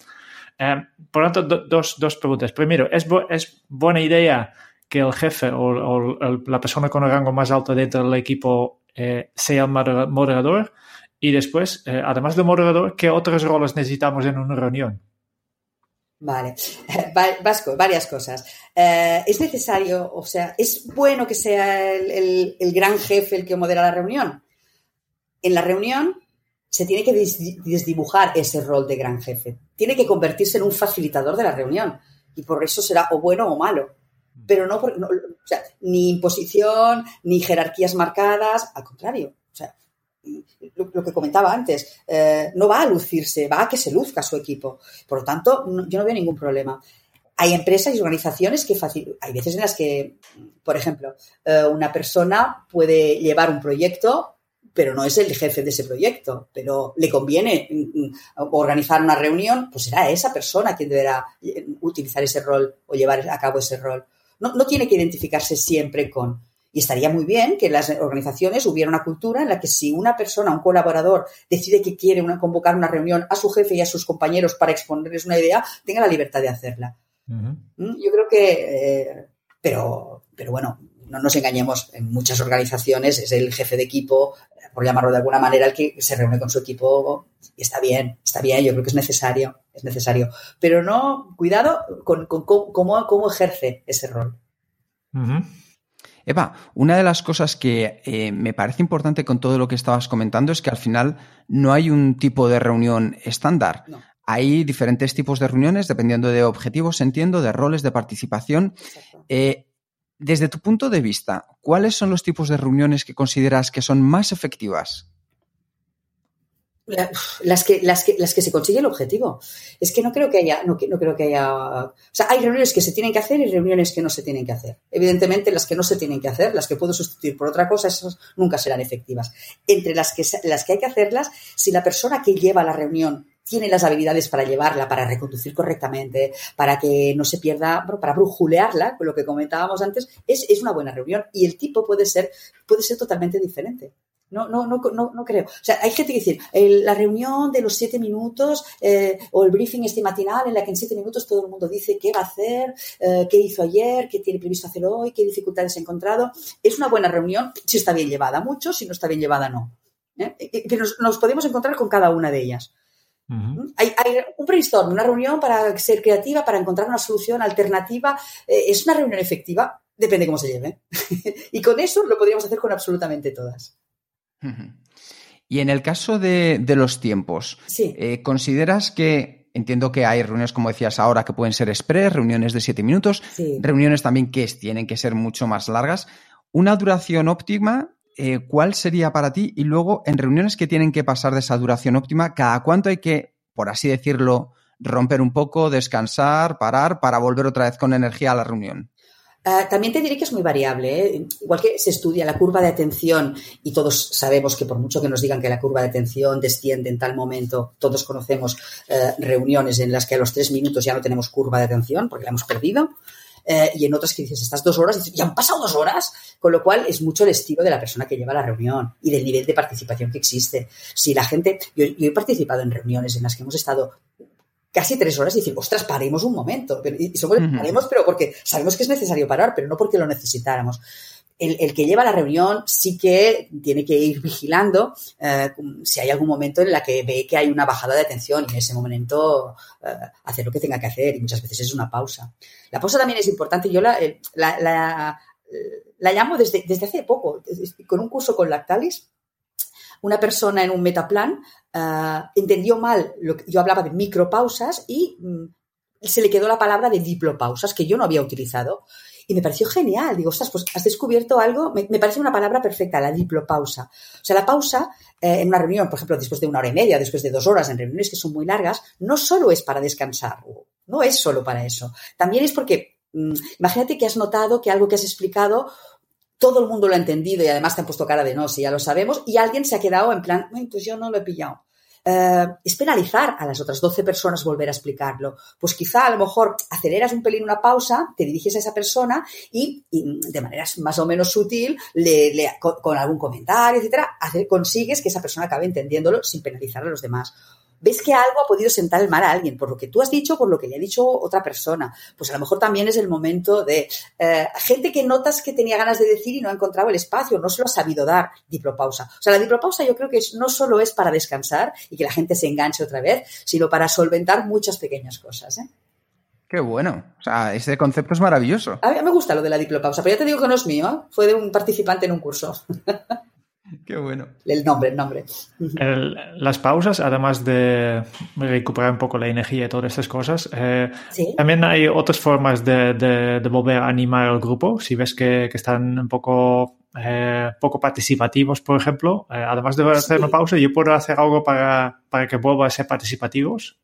por lo tanto, dos, dos preguntas. Primero, ¿es, ¿es buena idea? que el jefe o, la persona con el rango más alto dentro del equipo eh, sea el moderador. Y después, eh, además del moderador, ¿qué otros roles necesitamos en una reunión? Vale, *laughs* Vasco, varias cosas. Eh, es necesario, o sea, es bueno que sea el, gran jefe el que modera la reunión. En la reunión se tiene que desdibujar ese rol de gran jefe. Tiene que convertirse en un facilitador de la reunión. Y por eso será o bueno o malo pero no, por, o sea, ni imposición, ni jerarquías marcadas, al contrario. Lo, que comentaba antes, eh, no va a lucirse, va a que se luzca su equipo. Por lo tanto, yo no veo ningún problema. Hay empresas y organizaciones que hay veces en las que, por ejemplo, eh, una persona puede llevar un proyecto, pero no es el jefe de ese proyecto, pero le conviene mm, mm, organizar una reunión, pues será esa persona quien deberá eh, utilizar ese rol o llevar a cabo ese rol no, tiene que identificarse siempre con. Y estaría muy bien que en las organizaciones hubiera una cultura en la que si una persona, un colaborador, decide que quiere convocar una reunión a su jefe y a sus compañeros para exponerles una idea, tenga la libertad de hacerla. ¿Mm? Yo creo que, eh, pero, pero bueno, no nos engañemos, en muchas organizaciones es el jefe de equipo, por llamarlo de alguna manera, el que se reúne con su equipo y está bien, está bien, yo creo que es necesario, es necesario. Pero no, cuidado con, cómo, ejerce ese rol. Eva, una de las cosas que eh, me parece importante con todo lo que estabas comentando es que al final no hay un tipo de reunión estándar. Hay diferentes tipos de reuniones dependiendo de objetivos, entiendo, de roles de participación. Eh, desde tu punto de vista, ¿cuáles son los tipos de reuniones que consideras que son más efectivas? Las que, las que, las que se consigue el objetivo. Es que no creo que haya, no, creo que haya, o sea, hay reuniones que se tienen que hacer y reuniones que no se tienen que hacer. Evidentemente, las que no se tienen que hacer, las que puedo sustituir por otra cosa, esas nunca serán efectivas. Entre las que, las que hay que hacerlas, si la persona que lleva la reunión tiene las habilidades para llevarla, para reconducir correctamente, para que no se pierda, para brujulearla, con lo que comentábamos antes, es, es una buena reunión y el tipo puede ser, puede ser totalmente diferente. No, no, no, no, no creo. O sea, hay gente que dice, la reunión de los siete minutos eh, o el briefing este matinal en la que en siete minutos todo el mundo dice qué va a hacer, eh, qué hizo ayer, qué tiene previsto hacer hoy, qué dificultades ha encontrado. Es una buena reunión si está bien llevada, mucho, si no está bien llevada, no. ¿Eh? Que nos, podemos encontrar con cada una de ellas. hay, hay, un brainstorm, una reunión para ser creativa, para encontrar una solución alternativa. es una reunión efectiva, depende cómo se lleve. *laughs* y con eso lo podríamos hacer con absolutamente todas. Y en el caso de, los tiempos, eh, ¿consideras que, entiendo que hay reuniones, como decías ahora, que pueden ser express, reuniones de siete minutos, reuniones también que tienen que ser mucho más largas, una duración óptima, eh, ¿cuál sería para ti? Y luego, en reuniones que tienen que pasar de esa duración óptima, ¿cada cuánto hay que, por así decirlo, romper un poco, descansar, parar, para volver otra vez con energía a la reunión? Ah, también te diré que es muy variable. ¿eh? Igual que se estudia la curva de atención y todos sabemos que por mucho que nos digan que la curva de atención desciende en tal momento, todos conocemos eh, reuniones en las que a los tres minutos ya no tenemos curva de atención porque la hemos perdido. Eh, y en otras que dices, estas dos horas, y han pasado dos horas, con lo cual es mucho el estilo de la persona que lleva la reunión y del nivel de participación que existe. Si la gente, yo he participado en reuniones en las que hemos estado casi tres horas y decir, ostras, paremos un momento. Y somos, paremos, pero porque sabemos que es necesario parar, pero no porque lo necesitáramos. El, que lleva la reunión sí que tiene que ir vigilando eh, si hay algún momento en la que ve que hay una bajada de atención y en ese momento eh, hacer lo que tenga que hacer y muchas veces es una pausa. La pausa también es importante. Yo la, eh, la, la, llamo desde, desde hace poco, con un curso con Lactalis una persona en un metaplan uh, entendió mal lo que yo hablaba de micropausas y mm, se le quedó la palabra de diplopausas que yo no había utilizado. Y me pareció genial. Digo, ostras, pues has descubierto algo. Me, parece una palabra perfecta, la diplopausa. O sea, la pausa eh, en una reunión, por ejemplo, después de una hora y media, después de dos horas, en reuniones que son muy largas, no solo es para descansar. No es solo para eso. También es porque, mm, imagínate que has notado que algo que has explicado todo el mundo lo ha entendido y además te han puesto cara de no, si ya lo sabemos, y alguien se ha quedado en plan, pues yo no lo he pillado. Eh, es penalizar a las otras 12 personas volver a explicarlo. Pues quizá a lo mejor aceleras un pelín una pausa, te diriges a esa persona y, de manera más o menos sutil, con, algún comentario, etcétera, consigues que esa persona acabe entendiéndolo sin penalizar a los demás ves que algo ha podido sentar el mal a alguien, por lo que tú has dicho, por lo que le ha dicho otra persona. Pues a lo mejor también es el momento de eh, gente que notas que tenía ganas de decir y no ha encontrado el espacio, no se lo ha sabido dar, diplopausa. O sea, la diplopausa yo creo que no solo es para descansar y que la gente se enganche otra vez, sino para solventar muchas pequeñas cosas. ¿eh? Qué bueno. O sea, ese concepto es maravilloso. A mí me gusta lo de la diplopausa, pero ya te digo que no es mío, ¿eh? fue de un participante en un curso. *laughs* *laughs* Qué bueno. El nombre, el nombre. las pausas, además de recuperar un poco la energía y todas estas cosas, eh, también hay otras formas de, volver a animar al grupo. Si ves que, están un poco, eh, poco participativos, por ejemplo, eh, además de hacer una pausa, yo puedo hacer algo para, para que vuelvan a ser participativos.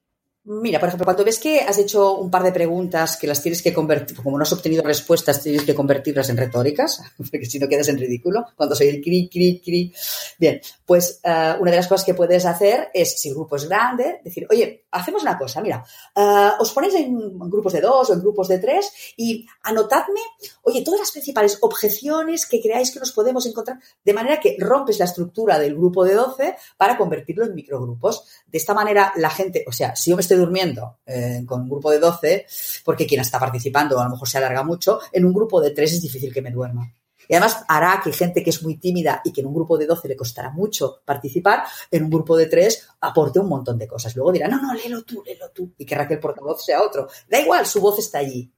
Mira, por ejemplo, cuando ves que has hecho un par de preguntas que las tienes que convertir, como no has obtenido respuestas, tienes que convertirlas en retóricas, *laughs* porque si no quedas en ridículo, cuando soy el cri, cri, cri. Bien, pues eh, una de las cosas que puedes hacer es, si el grupo es grande, decir, oye, hacemos una cosa, mira, eh, os ponéis en grupos de dos o en grupos de tres y anotadme, oye, todas las principales objeciones que creáis que nos podemos encontrar, de manera que rompes la estructura del grupo de 12 para convertirlo en microgrupos. De esta manera, la gente, o sea, si yo me estoy durmiendo eh, con un grupo de 12, porque quien está participando a lo mejor se alarga mucho, en un grupo de 3 es difícil que me duerma. Y además hará que gente que es muy tímida y que en un grupo de 12 le costará mucho participar, en un grupo de 3 aporte un montón de cosas. Luego dirá, no, no, léelo tú, léelo tú. Y querrá que el portavoz sea otro. Da igual, su voz está allí.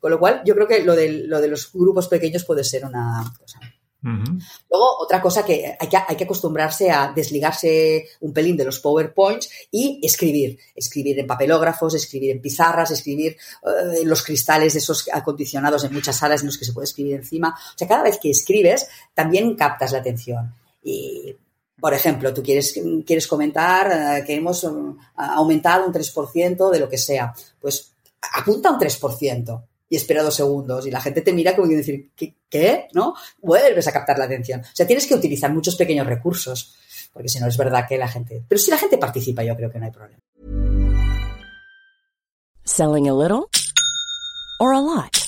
Con lo cual, yo creo que lo de, lo de los grupos pequeños puede ser una cosa Luego, otra cosa que hay, que hay que acostumbrarse a desligarse un pelín de los PowerPoints y escribir. Escribir en papelógrafos, escribir en pizarras, escribir eh, en los cristales de esos acondicionados en muchas salas en los que se puede escribir encima. O sea, cada vez que escribes, también captas la atención. Y Por ejemplo, tú quieres, quieres comentar eh, que hemos um, aumentado un 3% de lo que sea. Pues apunta un 3% y espera dos segundos y la gente te mira como decir, ¿qué? ¿qué? ¿No? Vuelves a captar la atención. O sea, tienes que utilizar muchos pequeños recursos, porque si no es verdad que la gente... Pero si la gente participa, yo creo que no hay problema. Selling a little or a lot?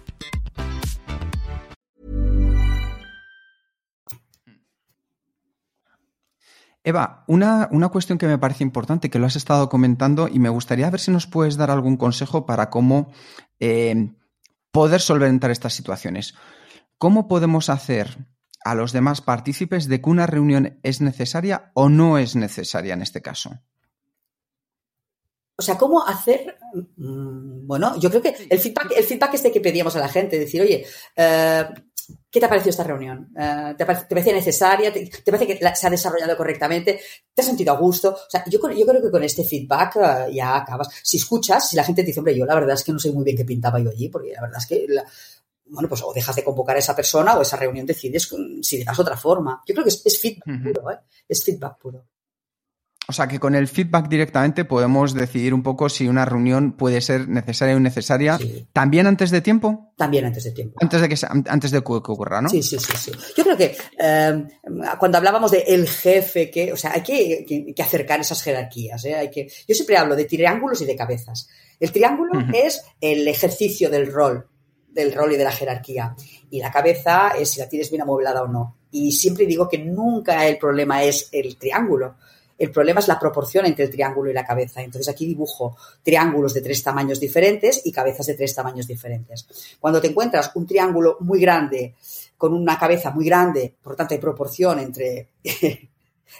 Eva, una, una, cuestión que me parece importante, que lo has estado comentando y me gustaría ver si nos puedes dar algún consejo para cómo eh, poder solventar estas situaciones. ¿Cómo podemos hacer a los demás partícipes de que una reunión es necesaria o no es necesaria en este caso? O sea, ¿cómo hacer? Mm, bueno, yo creo que el feedback, el feedback este que pedíamos a la gente, decir, oye, eh, ¿Qué te ha parecido esta reunión? Uh, ¿te, parece, ¿te, parecía necesaria? ¿Te, ¿Te, parece que se ha desarrollado correctamente? ¿Te has sentido a gusto? O sea, yo, yo creo que con este feedback uh, ya acabas. Si escuchas, si la gente te dice, hombre, yo la verdad es que no sé muy bien qué pintaba yo allí, porque la verdad es que, la, bueno, pues o dejas de convocar a esa persona o esa reunión decides si le das otra forma. Yo creo que es, es feedback uh -huh. puro, ¿eh? Es feedback puro. O sea que con el feedback directamente podemos decidir un poco si una reunión puede ser necesaria o innecesaria. Sí. ¿También antes de tiempo? También antes de tiempo. Antes de que, antes de que ocurra, ¿no? Sí, sí, sí. sí. Yo creo que eh, cuando hablábamos de el jefe, que, o sea, hay que, que, que acercar esas jerarquías. ¿eh? Hay que, yo siempre hablo de triángulos y de cabezas. El triángulo uh -huh. es el ejercicio del rol, del rol y de la jerarquía. Y la cabeza es si la tienes bien amueblada o no. Y siempre digo que nunca el problema es el triángulo. El problema es la proporción entre el triángulo y la cabeza. Entonces aquí dibujo triángulos de tres tamaños diferentes y cabezas de tres tamaños diferentes. Cuando te encuentras un triángulo muy grande con una cabeza muy grande, por lo tanto hay proporción entre *laughs*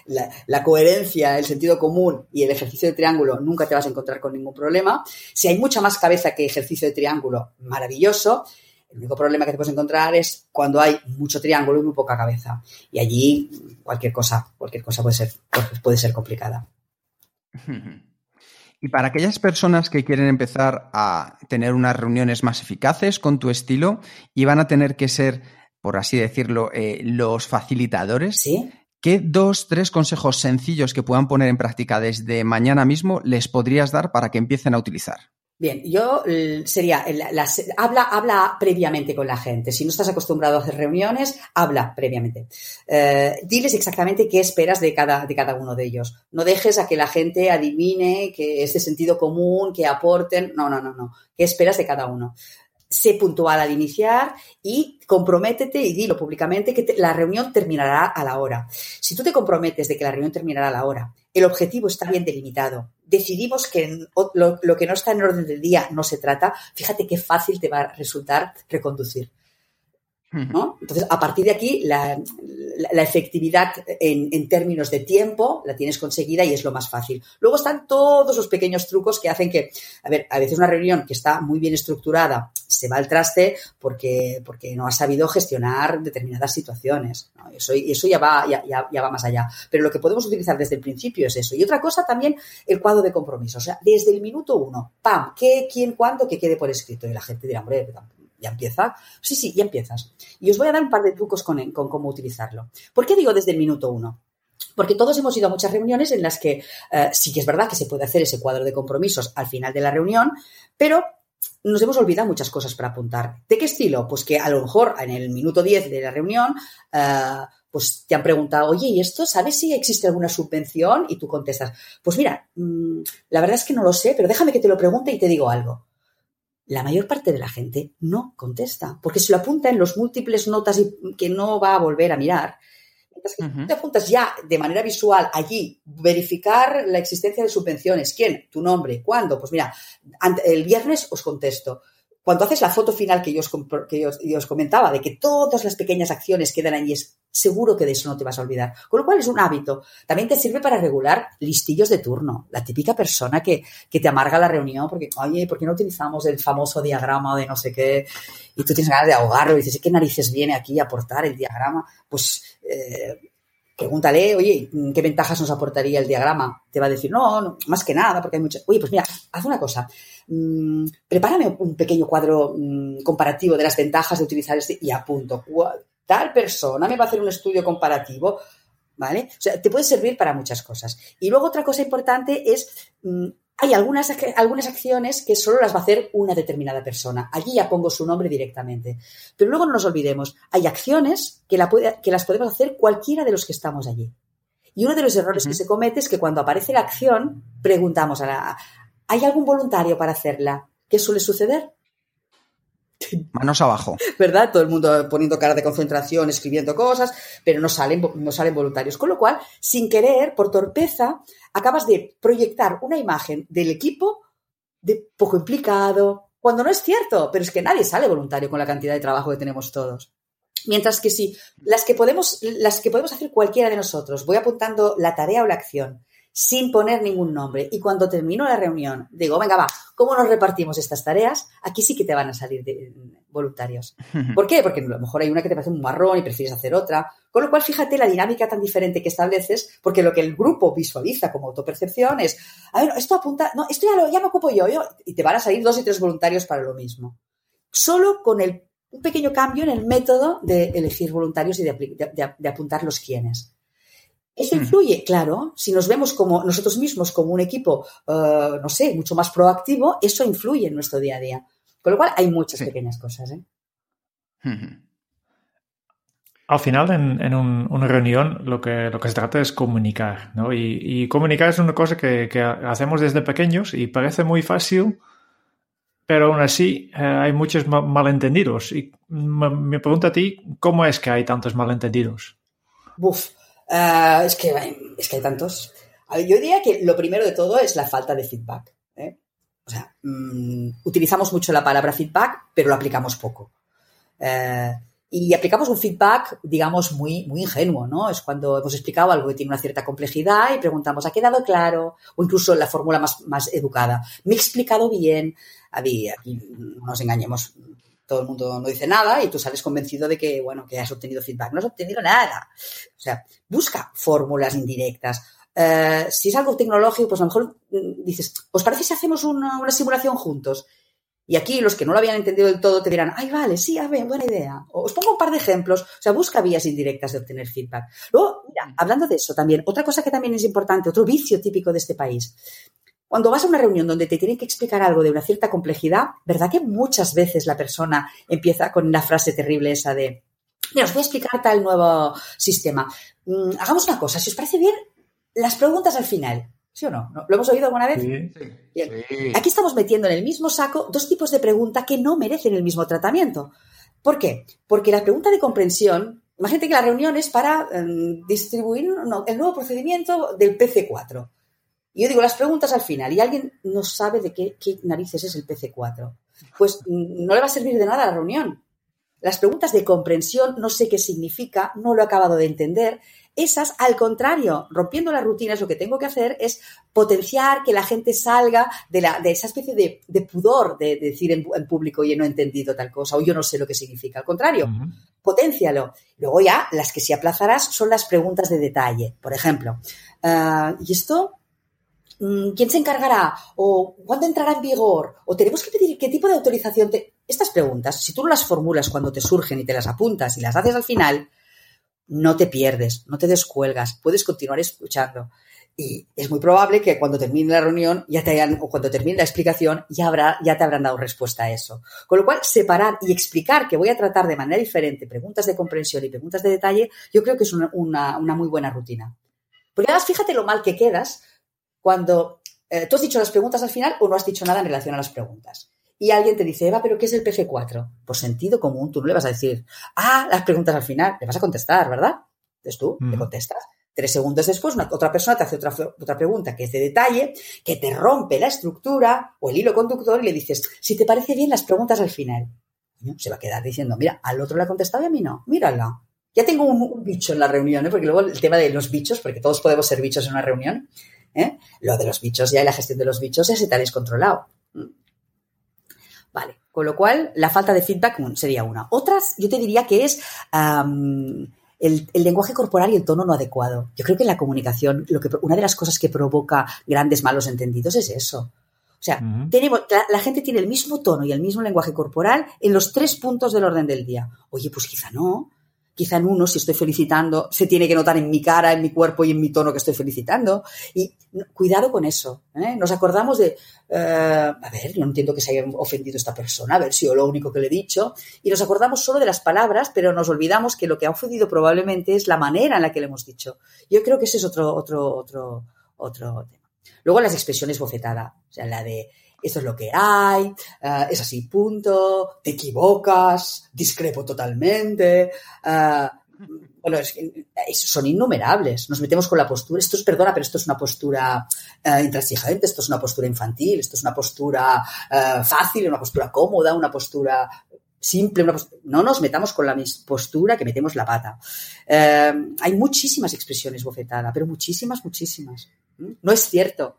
la, la, coherencia, el sentido común y el ejercicio de triángulo, nunca te vas a encontrar con ningún problema. Si hay mucha más cabeza que ejercicio de triángulo, maravilloso. El único problema que te puedes encontrar es cuando hay mucho triángulo y muy poca cabeza. Y allí cualquier cosa, cualquier cosa puede ser, puede ser complicada. *laughs* Y para aquellas personas que quieren empezar a tener unas reuniones más eficaces con tu estilo y van a tener que ser, por así decirlo, eh, los facilitadores, ¿Sí? ¿qué dos, tres consejos sencillos que puedan poner en práctica desde mañana mismo les podrías dar para que empiecen a utilizar? Bien, yo sería, las, habla, habla previamente con la gente. Si no estás acostumbrado a hacer reuniones, habla previamente. Eh, diles exactamente qué esperas de cada, de cada uno de ellos. No dejes a que la gente adivine que es de sentido común, que aporten. No, no, no, no. ¿Qué esperas de cada uno? sé puntual al iniciar y comprométete y dilo públicamente que la reunión terminará a la hora. Si tú te comprometes de que la reunión terminará a la hora, el objetivo está bien delimitado, decidimos que lo, lo que no está en orden del día no se trata, fíjate qué fácil te va a resultar reconducir. ¿No? Entonces, a partir de aquí, la, la, la efectividad en, en, términos de tiempo la tienes conseguida y es lo más fácil. Luego están todos los pequeños trucos que hacen que, a ver, a veces una reunión que está muy bien estructurada se va al traste porque, porque no ha sabido gestionar determinadas situaciones. ¿no? Eso, eso ya, va, ya, ya, ya, va más allá. Pero lo que podemos utilizar desde el principio es eso. Y otra cosa también, el cuadro de compromiso. O sea, desde el minuto uno, ¡pam! ¿Qué, quién, cuándo? Que quede por escrito. Y la gente dirá, hombre, ¿Ya empieza? Sí, sí, ya empiezas. Y os voy a dar un par de trucos con, con cómo utilizarlo. ¿Por qué digo desde el minuto uno? Porque todos hemos ido a muchas reuniones en las que eh, sí que es verdad que se puede hacer ese cuadro de compromisos al final de la reunión, pero nos hemos olvidado muchas cosas para apuntar. ¿De qué estilo? Pues que a lo mejor en el minuto 10 de la reunión, eh, pues te han preguntado, oye, ¿y esto sabes si existe alguna subvención? Y tú contestas, pues mira, mm, la verdad es que no lo sé, pero déjame que te lo pregunte y te digo algo. La mayor parte de la gente no contesta, porque se lo apunta en los múltiples notas y que no va a volver a mirar. Mientras que tú te apuntas ya de manera visual allí, verificar la existencia de subvenciones. ¿Quién? ¿Tu nombre? ¿Cuándo? Pues mira, el viernes os contesto cuando haces la foto final que yo, os, que os, comentaba, de que todas las pequeñas acciones quedan allí, es seguro que de eso no te vas a olvidar. Con lo cual es un hábito. También te sirve para regular listillos de turno. La típica persona que, que te amarga la reunión porque, oye, ¿por qué no utilizamos el famoso diagrama de no sé qué? Y tú tienes ganas de ahogarlo y dices, ¿qué narices viene aquí a aportar el diagrama? Pues eh, pregúntale, oye, ¿qué ventajas nos aportaría el diagrama? Te va a decir, no, más que nada, porque hay muchas. Oye, pues mira, haz una cosa. Mmm, prepárame un pequeño cuadro mmm, comparativo de las ventajas de utilizar este y apunto. Tal persona me va a hacer un estudio comparativo. ¿Vale? O sea, te puede servir para muchas cosas. Y luego otra cosa importante es mmm, hay algunas, algunas acciones que solo las va a hacer una determinada persona. Allí ya pongo su nombre directamente. Pero luego no nos olvidemos, hay acciones que, la que las podemos hacer cualquiera de los que estamos allí. Y uno de los errores que se comete es que cuando aparece la acción, preguntamos a la, ¿hay algún voluntario para hacerla? ¿Qué suele suceder? *laughs* Manos abajo. ¿Verdad? Todo el mundo poniendo cara de concentración, escribiendo cosas, pero no salen, no salen voluntarios. Con lo cual, sin querer, por torpeza, acabas de proyectar una imagen del equipo de poco implicado, cuando no es cierto, pero es que nadie sale voluntario con la cantidad de trabajo que tenemos todos. Mientras que si las que podemos, las que podemos hacer cualquiera de nosotros, voy apuntando la tarea o la acción sin poner ningún nombre. Y cuando termino la reunión, digo, venga, va, ¿cómo nos repartimos estas tareas? Aquí sí que te van a salir de, voluntarios. ¿Por qué? Porque a lo mejor hay una que te parece un marrón y prefieres hacer otra. Con lo cual, fíjate la dinámica tan diferente que estableces, porque lo que el grupo visualiza como autopercepción es, a ver, esto apunta, no, esto ya, lo, ya me ocupo yo, yo, y te van a salir dos y tres voluntarios para lo mismo. Solo con el, un pequeño cambio en el método de elegir voluntarios y de, de apuntar los quiénes. ¿Eso influye? Claro, si nos vemos como nosotros mismos como un equipo, uh, no sé, mucho más proactivo, eso influye en nuestro día a día. Con lo cual hay muchas sí. pequeñas cosas. ¿eh? Al final, en, en un, una reunión, lo que, lo que se trata es comunicar, ¿no? Y, y comunicar es una cosa que, que, hacemos desde pequeños y parece muy fácil, pero aún así eh, hay muchos ma malentendidos. Y me, me pregunto a ti, ¿cómo es que hay tantos malentendidos? Buf, Uh, es, que es que hay tantos. Ver, yo diría que lo primero de todo es la falta de feedback. ¿eh? O sea, mmm, utilizamos mucho la palabra feedback, pero lo aplicamos poco. Uh, y aplicamos un feedback, digamos, muy, muy ingenuo, ¿no? Es cuando hemos explicado algo que tiene una cierta complejidad y preguntamos, ¿ha quedado claro? O incluso la fórmula más, más educada. ¿Me he explicado bien? Aquí, aquí no nos engañemos, todo el mundo no dice nada y tú sales convencido de que, bueno, que has obtenido feedback. No has obtenido nada. O sea, busca fórmulas indirectas. Uh, si es algo tecnológico, pues a lo mejor dices, ¿os parece si hacemos una, simulación juntos? Y aquí los que no lo habían entendido del todo te dirán, ay, vale, sí, a ver, buena idea. Os pongo un par de ejemplos. O sea, busca vías indirectas de obtener feedback. Luego, mira, hablando de eso también, otra cosa que también es importante, otro vicio típico de este país. Cuando vas a una reunión donde te tienen que explicar algo de una cierta complejidad, ¿verdad que muchas veces la persona empieza con la frase terrible esa de, mira, os voy a explicar tal nuevo sistema. Mm, hagamos una cosa, si os parece bien, las preguntas al final. ¿Sí o no? ¿Lo hemos oído alguna vez? Sí. Bien. Sí. Aquí estamos metiendo en el mismo saco dos tipos de pregunta que no merecen el mismo tratamiento. ¿Por qué? Porque la pregunta de comprensión, imagínate que la reunión es para um, distribuir no, el nuevo procedimiento del PC4. Y yo digo las preguntas al final y alguien no sabe de qué, qué narices es el PC4. Pues no le va a servir de nada a la reunión. Las preguntas de comprensión, no sé qué significa, no lo he acabado de entender. Esas, al contrario, rompiendo las rutinas, lo que tengo que hacer es potenciar que la gente salga de, la, de esa especie de, de pudor de, de decir en, en, público, oye, no he entendido tal cosa, o yo no sé lo que significa. Al contrario, uh -huh. potencialo. Luego ya, las que sí aplazarás son las preguntas de detalle. Por ejemplo, uh, ¿y esto ¿Quién se encargará? ¿O cuándo entrará en vigor? ¿O tenemos que pedir qué tipo de autorización? Te... Estas preguntas, si tú no las formulas cuando te surgen y te las apuntas y las haces al final, no te pierdes, no te descuelgas, puedes continuar escuchando. Y es muy probable que cuando termine la reunión ya te hayan, o cuando termine la explicación, ya, habrá, ya te habrán dado respuesta a eso. Con lo cual, separar y explicar que voy a tratar de manera diferente preguntas de comprensión y preguntas de detalle, yo creo que es una, una, una muy buena rutina. Porque además, fíjate lo mal que quedas cuando eh, tú has dicho las preguntas al final o no has dicho nada en relación a las preguntas. Y alguien te dice, Eva, ¿pero qué es el PF4? Por sentido común, tú no le vas a decir, ah, las preguntas al final, le vas a contestar, ¿verdad? Entonces tú le contestas. Tres segundos después, una, otra persona te hace otra, otra pregunta que es de detalle, que te rompe la estructura o el hilo conductor y le dices, si te parece bien las preguntas al final. Se va a quedar diciendo, mira, al otro le ha contestado y a mí no, mírala. Ya tengo un, bicho en la reunión, ¿eh? porque luego el tema de los bichos, porque todos podemos ser bichos en una reunión, ¿eh? lo de los bichos ya y la gestión de los bichos ya se te ha descontrolado. Mm. Vale, con lo cual la falta de feedback sería una. Otras, yo te diría que es el, lenguaje corporal y el tono no adecuado. Yo creo que en la comunicación, lo que, una de las cosas que provoca grandes malos entendidos es eso. O sea, tenemos, la, gente tiene el mismo tono y el mismo lenguaje corporal en los tres puntos del orden del día. Oye, pues quizá no. Quizá en uno, si estoy felicitando, se tiene que notar en mi cara, en mi cuerpo y en mi tono que estoy felicitando. Y cuidado con eso. ¿eh? Nos acordamos de, eh, a ver, no entiendo que se haya ofendido esta persona, a ver si yo lo único que le he dicho. Y nos acordamos solo de las palabras, pero nos olvidamos que lo que ha ofendido probablemente es la manera en la que le hemos dicho. Yo creo que ese es otro, otro, otro, otro tema. Luego las expresiones bofetada, o sea, la de esto es lo que hay, eh, es así, punto, te equivocas, discrepo totalmente. Eh, bueno, son innumerables. Nos metemos con la postura. Esto es, perdona, pero esto es una postura eh, intransigente, esto es una postura infantil, esto es una postura fácil, una postura cómoda, una postura simple. no nos metamos con la postura que metemos la pata. hay muchísimas expresiones bofetada, pero muchísimas, muchísimas. ¿Mm? No es cierto.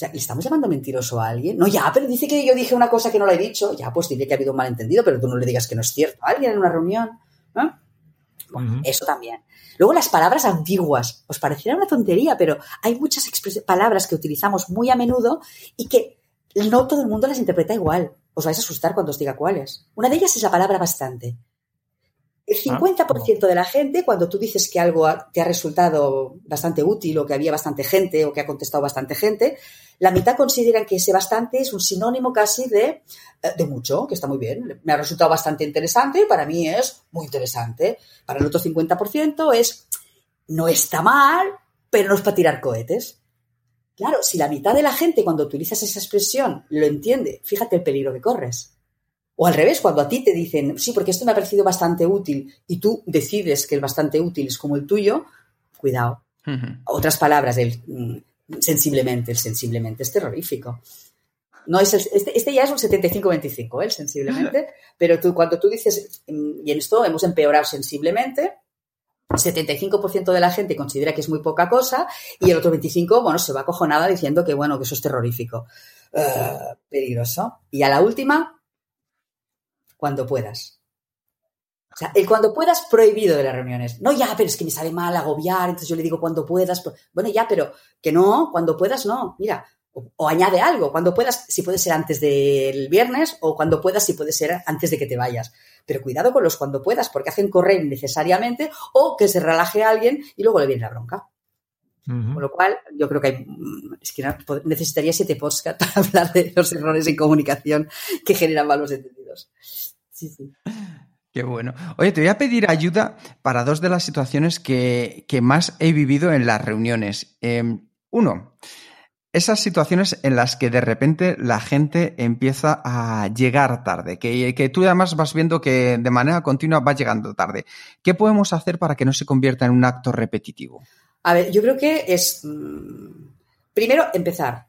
Sea, ¿le estamos llamando mentiroso a alguien? No, ya, pero dice que yo dije una cosa que no la he dicho. Ya, pues diré que ha habido un malentendido, pero tú no le digas que no es cierto a alguien en una reunión. Bueno, eso también. Luego las palabras ambiguas. Os parecerá una tontería, pero hay muchas palabras que utilizamos muy a menudo y que no todo el mundo las interpreta igual. Os vais a asustar cuando os diga cuáles. Una de ellas es la palabra bastante. El 50% ah, de la gente, cuando tú dices que algo te ha resultado bastante útil o que había bastante gente o que ha contestado bastante gente, la mitad consideran que ese bastante es un sinónimo casi de, eh, de mucho, que está muy bien. Me ha resultado bastante interesante y para mí es muy interesante. Para el otro 50% es, no está mal, pero no es para tirar cohetes. Claro, si la mitad de la gente cuando utilizas esa expresión lo entiende, fíjate el peligro que corres. O al revés, cuando a ti te dicen, sí, porque esto me ha parecido bastante útil y tú decides que el bastante útil es como el tuyo, cuidado. Otras palabras, el mm, sensiblemente, el sensiblemente es terrorífico. No es este, este, ya es un 75-25, ¿eh? el sensiblemente, *laughs* pero tú, cuando tú dices, mm, y en esto hemos empeorado sensiblemente, el 75% de la gente considera que es muy poca cosa y el otro 25%, bueno, se va acojonada diciendo que, bueno, que eso es terrorífico. Eh, peligroso. Y a la última, cuando puedas. O sea, el cuando puedas prohibido de las reuniones. No, ya, pero es que me sale mal agobiar, entonces yo le digo cuando puedas. Bueno, ya, pero que no, cuando puedas no. Mira, o, añade algo, cuando puedas, si puede ser antes del viernes, o cuando puedas, si puede ser antes de que te vayas. Pero cuidado con los cuando puedas, porque hacen correr innecesariamente o que se relaje a alguien y luego le viene la bronca. Con lo cual, yo creo que hay, es que necesitaría siete podcasts *laughs* para hablar de los errores en comunicación que generan malos entendidos. Sí, sí. Qué bueno. Oye, te voy a pedir ayuda para dos de las situaciones que, más he vivido en las reuniones. Em, uno, esas situaciones en las que de repente la gente empieza a llegar tarde, que, que, tú además vas viendo que de manera continua va llegando tarde. ¿Qué podemos hacer para que no se convierta en un acto repetitivo? A ver, yo creo que es, mm, primero, empezar.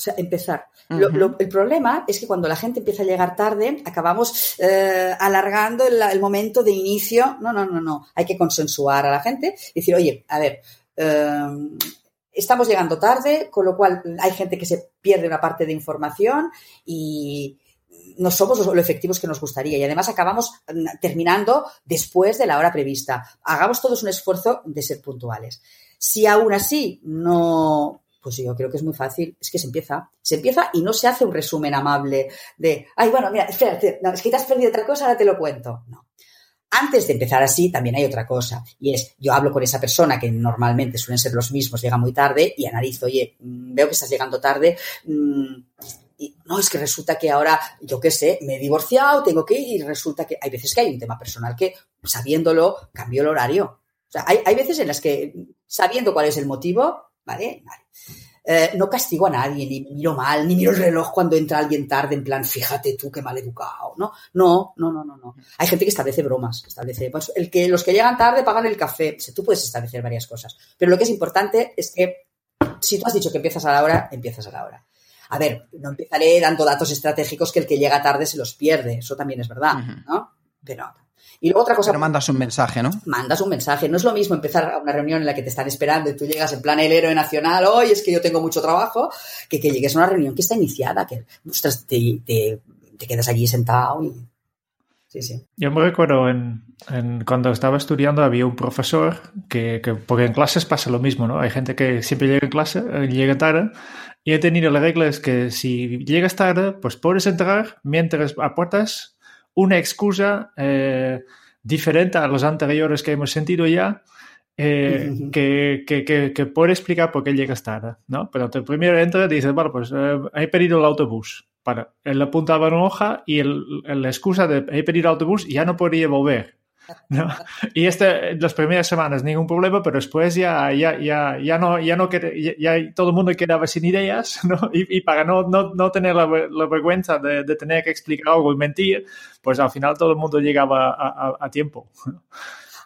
O sea, empezar. el problema es que cuando la gente empieza a llegar tarde, acabamos eh, alargando el, momento de inicio. No, no, no, no. Hay que consensuar a la gente y decir, oye, a ver, em, estamos llegando tarde, con lo cual hay gente que se pierde una parte de información y no somos lo efectivos que nos gustaría. Y además acabamos mm, terminando después de la hora prevista. Hagamos todos un esfuerzo de ser puntuales. Si aún así no pues yo creo que es muy fácil, es que se empieza, se empieza y no se hace un resumen amable de, ay, bueno, mira, espérate, no, es que te has perdido otra cosa, ahora te lo cuento. No. Antes de empezar así, también hay otra cosa, y es, yo hablo con esa persona que normalmente suelen ser los mismos, llega muy tarde, y analizo, oye, mm, veo que estás llegando tarde, mm, y no, es que resulta que ahora, yo qué sé, me he divorciado, tengo que ir, y resulta que hay veces que hay un tema personal que, sabiéndolo, cambio el horario. O sea, hay, hay veces en las que, sabiendo cuál es el motivo, ¿vale? Vale. Eh, no castigo a nadie, ni miro mal, ni miro el reloj cuando entra alguien tarde, en plan, fíjate tú qué mal educado, ¿no? No, no, no, no, no. Hay gente que establece bromas, establece, pues, el que los que llegan tarde pagan el café. O sea, tú puedes establecer varias cosas. Pero lo que es importante es que si tú has dicho que empiezas a la hora, empiezas a la hora. A ver, no empezaré dando datos estratégicos que el que llega tarde se los pierde, eso también es verdad, ¿no? Pero y luego otra cosa. Pero mandas un mensaje, ¿no? Mandas un mensaje. No es lo mismo empezar una reunión en la que te están esperando y tú llegas en plan el héroe nacional, hoy es que yo tengo mucho trabajo, que que llegues a una reunión que está iniciada, que ostras, te, te, te, quedas allí sentado y. Sí, sí. Yo me recuerdo en, en, cuando estaba estudiando había un profesor que, que, porque en clases pasa lo mismo, ¿no? Hay gente que siempre llega en clase, eh, llega tarde, y he tenido la regla es que si llegas tarde, pues puedes entrar mientras aportas una excusa eh, diferente a los anteriores que hemos sentido ya, eh, que, que, que, que, puede explicar por qué llegas tarde, ¿no? Pero te primero entra y dices, bueno, pues eh, he pedido el autobús. Para, él apuntaba una hoja y el, la excusa de he pedido el autobús ya no podría volver. ¿No? Y este, las primeras semanas ningún problema, pero después ya, ya, ya, ya no, ya no ya, ya todo el mundo quedaba sin ideas, *laughs* ¿no? Y, y para no, no, no tener la, la vergüenza de, de, tener que explicar algo y mentir, pues al final todo el mundo llegaba a, a, a tiempo.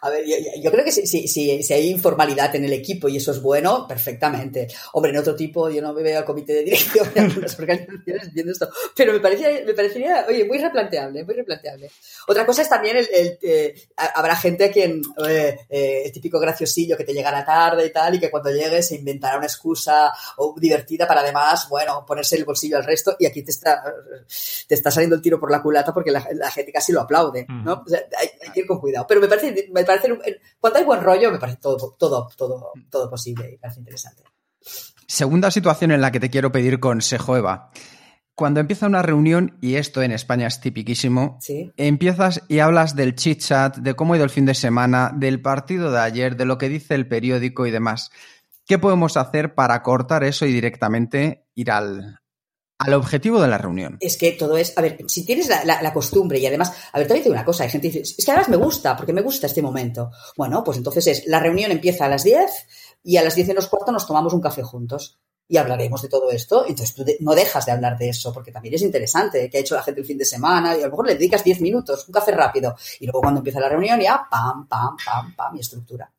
A ver, yo, yo, creo que si, si, si, si, hay informalidad en el equipo y eso es bueno, perfectamente. Hombre, en otro tipo, yo no me veo al comité de dirección de algunas *laughs* organizaciones viendo esto, pero me parecería, me parecería, oye, muy replanteable, muy replanteable. Otra cosa es también el, el eh, habrá gente a quien, eh, eh, el típico graciosillo que te llegará tarde y tal, y que cuando llegues se inventará una excusa divertida para además, bueno, ponerse el bolsillo al resto y aquí te está, te está saliendo el tiro por la culata porque la, la gente casi lo aplaude, ¿no? O sea, hay, hay, que ir con cuidado. Pero me parece, me parece cuando hay buen rollo me parece todo, todo, todo, todo posible y parece interesante. Segunda situación en la que te quiero pedir consejo, Eva. Cuando empieza una reunión, y esto en España es tipiquísimo, ¿Sí? empiezas y hablas del chit chat, de cómo ha ido el fin de semana, del partido de ayer, de lo que dice el periódico y demás. ¿Qué podemos hacer para cortar eso y directamente ir al, al objetivo de la reunión. Es que todo es, a ver, si tienes la, la, la costumbre y además, a ver, te decir una cosa, hay gente que dice, es que además me gusta, porque me gusta este momento. Bueno, pues entonces es, la reunión empieza a las 10 y a las 10 menos cuarto nos tomamos un café juntos y hablaremos de todo esto. Entonces tú de, no dejas de hablar de eso, porque también es interesante que ha hecho la gente el fin de semana y a lo mejor le dedicas 10 minutos, un café rápido, y luego cuando empieza la reunión ya, pam, pam, pam, pam, y estructura.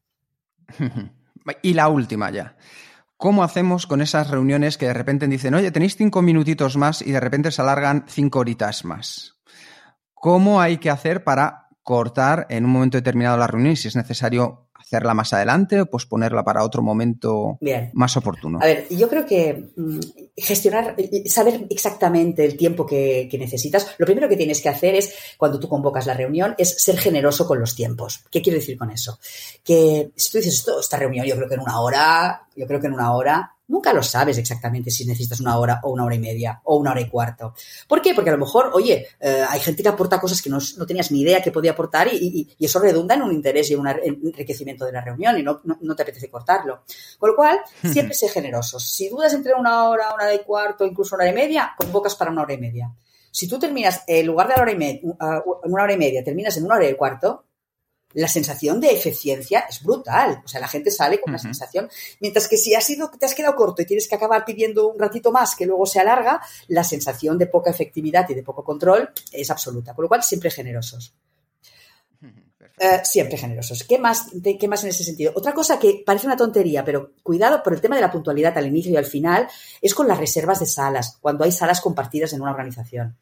*laughs* y la última ya. ¿Cómo hacemos con esas reuniones que de repente dicen, oye, tenéis cinco minutitos más y de repente se alargan cinco horitas más? ¿Cómo hay que hacer para cortar en un momento determinado la reunión y si es necesario hacerla más adelante o posponerla para otro momento Bien. más oportuno? A ver, yo creo que mmm, gestionar, saber exactamente el tiempo que, que, necesitas, lo primero que tienes que hacer es, cuando tú convocas la reunión, es ser generoso con los tiempos. ¿Qué quiero decir con eso? Que si tú dices, esto, esta reunión yo creo que en una hora, yo creo que en una hora, nunca lo sabes exactamente si necesitas una hora o una hora y media o una hora y cuarto. ¿Por qué? Porque a lo mejor, oye, eh, hay gente que aporta cosas que no, no, tenías ni idea que podía aportar y, y, y, eso redunda en un interés y en un enriquecimiento de la reunión y no, no, no te apetece cortarlo. Con lo cual, siempre sé generosos. Si dudas entre una hora, una hora y cuarto, incluso una hora y media, convocas para una hora y media. Si tú terminas, en lugar de la hora y media, una hora y media, terminas en una hora y cuarto, la sensación de eficiencia es brutal. O sea, la gente sale con una uh -huh. sensación. Mientras que si has sido, te has quedado corto y tienes que acabar pidiendo un ratito más que luego se alarga, la sensación de poca efectividad y de poco control es absoluta. Por lo cual, siempre generosos. Uh, siempre generosos. ¿Qué más, de, ¿Qué más en ese sentido? Otra cosa que parece una tontería, pero cuidado por el tema de la puntualidad al inicio y al final, es con las reservas de salas, cuando hay salas compartidas en una organización.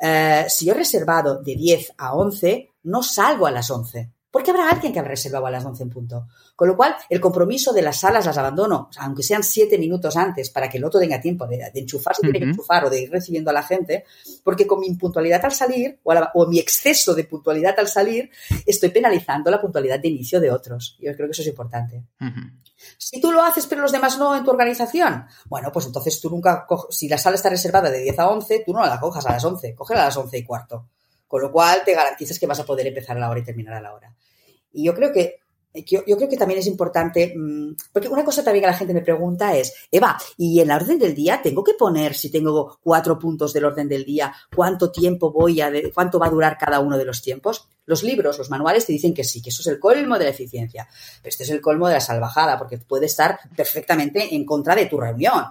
Uh, si yo he reservado de 10 a 11, no salgo a las 11 porque habrá alguien que habrá reservado a las 11 en punto. Con lo cual, el compromiso de las salas las abandono, aunque sean 7 minutos antes, para que el otro tenga tiempo de, de enchufar si uh -huh. tiene que enchufar o de ir recibiendo a la gente, porque con mi impuntualidad al salir, o, la, o, mi exceso de puntualidad al salir, estoy penalizando la puntualidad de inicio de otros. Yo creo que eso es importante. Uh -huh. Si tú lo haces, pero los demás no en tu organización, bueno, pues entonces tú nunca, si la sala está reservada de 10 a 11, tú no la cojas a las 11, cógela a las 11 y cuarto con lo cual te garantizas que vas a poder empezar a la hora y terminar a la hora. Y yo creo que yo, creo que también es importante, mm, porque una cosa también que la gente me pregunta es, Eva, ¿y en la orden del día tengo que poner, si tengo cuatro puntos del orden del día, cuánto tiempo voy a, cuánto va a durar cada uno de los tiempos? Los libros, los manuales te dicen que sí, que eso es el colmo de la eficiencia, pero este es el colmo de la salvajada, porque puede estar perfectamente en contra de tu reunión.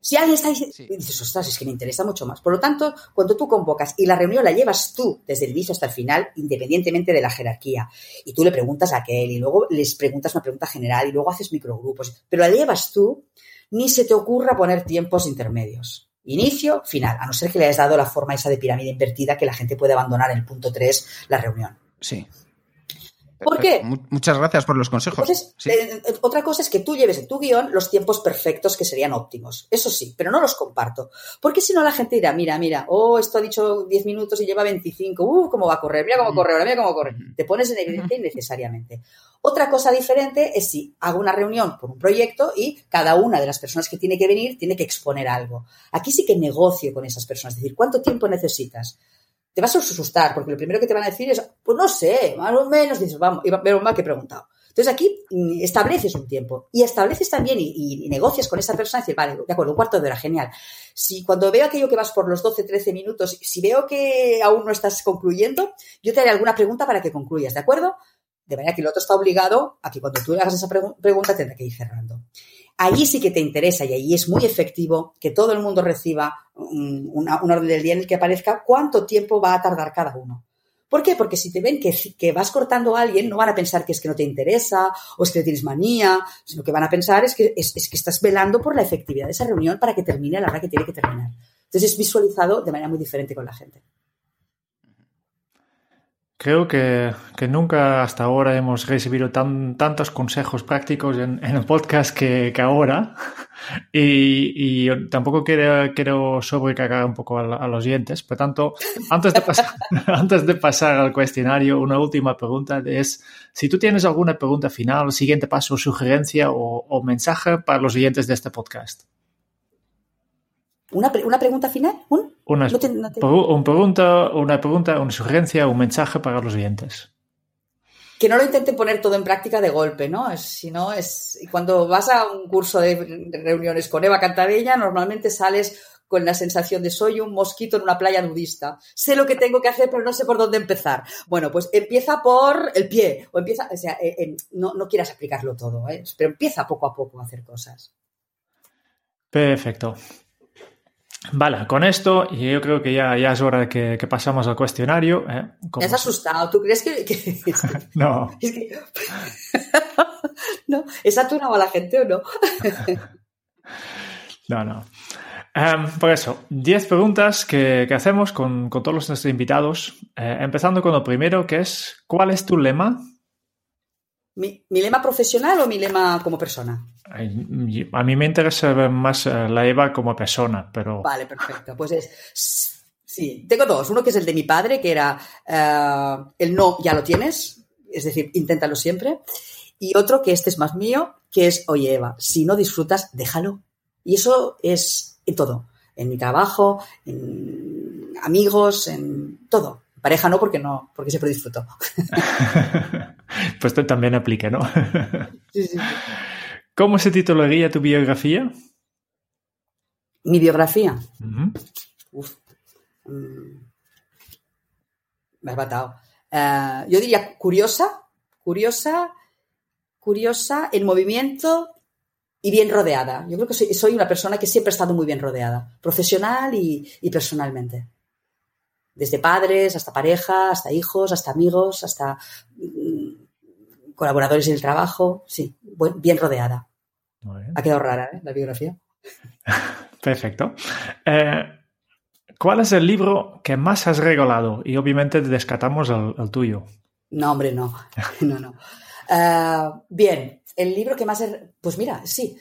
Si alguien está diciendo, dices, ostras, es que me interesa mucho más. Por lo tanto, cuando tú convocas y la reunión la llevas tú desde el inicio hasta el final, independientemente de la jerarquía, y tú le preguntas a aquel y luego les preguntas una pregunta general y luego haces microgrupos, pero la llevas tú, ni se te ocurra poner tiempos intermedios. Inicio, final, a no ser que le hayas dado la forma esa de pirámide invertida que la gente puede abandonar en el punto 3 la reunión. Sí. ¿Por qué? Muchas gracias por los consejos. Eh, eh, otra cosa es que tú lleves en tu guion los tiempos perfectos que serían óptimos. Eso sí, pero no los comparto. Porque si no, la gente dirá, mira, mira, oh, esto ha dicho 10 minutos y lleva 25. Uh, cómo va a correr, mira cómo corre ahora, mira cómo corre. Te pones en evidencia innecesariamente. Otra cosa diferente es si hago una reunión por un proyecto y cada una de las personas que tiene que venir tiene que exponer algo. Aquí sí que negocio con esas personas, es decir, ¿cuánto tiempo necesitas? Te vas a asustar, porque lo primero que te van a decir es, pues no sé, más o menos, dices, vamos, y ver mal que he preguntado. Entonces aquí mm, estableces un tiempo y estableces también y, negocias con esa persona y dices, vale, de acuerdo, un cuarto de hora, genial. Si cuando veo aquello que vas por los 12, 13 minutos, si veo que aún no estás concluyendo, yo te haré alguna pregunta para que concluyas, ¿de acuerdo? De manera que el otro está obligado a que cuando tú le hagas esa pregunta tendrá que ir cerrando. Allí sí que te interesa y allí es muy efectivo que todo el mundo reciba un, orden del día en el que aparezca cuánto tiempo va a tardar cada uno. ¿Por qué? Porque si te ven que, vas cortando a alguien, no van a pensar que es que no te interesa o es que tienes manía, sino que van a pensar es que, es, que estás velando por la efectividad de esa reunión para que termine a la hora que tiene que terminar. Entonces es visualizado de manera muy diferente con la gente. Creo que, nunca hasta ahora hemos recibido tan, tantos consejos prácticos en, el podcast que, ahora. *laughs* Y, tampoco quiero, quiero sobrecargar un poco a, los oyentes. Por tanto, antes de, pasar, *laughs* antes de pasar al cuestionario, una última pregunta es si tú tienes alguna pregunta final, siguiente paso, sugerencia o, mensaje para los oyentes de este podcast. ¿Una, una pregunta final? ¿Un? Una, pregunta, una pregunta, una sugerencia, un mensaje para los oyentes. Que no lo intenten poner todo en práctica de golpe, ¿no? Si no, es. Cuando vas a un curso de reuniones con Eva Cantadella, normalmente sales con la sensación de soy un mosquito en una playa nudista. Sé lo que tengo que hacer, pero no sé por dónde empezar. Bueno, pues empieza por el pie, o empieza, o sea, eh, no, no quieras aplicarlo todo, ¿eh? pero empieza poco a poco a hacer cosas. Perfecto. Vale, con esto yo creo que ya, ya es hora de que, pasamos al cuestionario. ¿eh? ¿Te has asustado? ¿Tú crees que...? no. *laughs* Es que... no, ¿es saturado *laughs* a la gente o no? *laughs* no, no. Em, por eso, 10 preguntas que, hacemos con, todos nuestros invitados, eh, empezando con lo primero, que es, ¿cuál es tu lema? ¿Mi, lema profesional o mi lema como persona? A mí me interesa más eh, la Eva como persona, pero... Vale, perfecto. Pues es... Sí, tengo dos. Uno que es el de mi padre, que era eh, el no ya lo tienes, es decir, inténtalo siempre. Y otro que este es más mío, que es, oye Eva, si no disfrutas, déjalo. Y eso es en todo, en mi trabajo, en amigos, en todo. Pareja no, porque no, porque siempre disfruto. *laughs* *laughs* pues también aplica, ¿no? *laughs* sí, sí, ¿Cómo se titularía tu biografía? Mi biografía. Uf. Mm. Me has matado. Eh, yo diría curiosa, curiosa, curiosa, en movimiento y bien rodeada. Yo creo que soy, una persona que siempre ha estado muy bien rodeada, profesional y personalmente desde padres hasta pareja, hasta hijos, hasta amigos, hasta colaboradores en el trabajo. Sí, bien rodeada. Ha quedado rara ¿eh? la biografía. *laughs* Perfecto. Eh, ¿Cuál es el libro que más has regalado? Y obviamente descatamos el, tuyo. No, hombre, no. *laughs* No, no. Eh, bien, el libro que más... Pues mira, sí.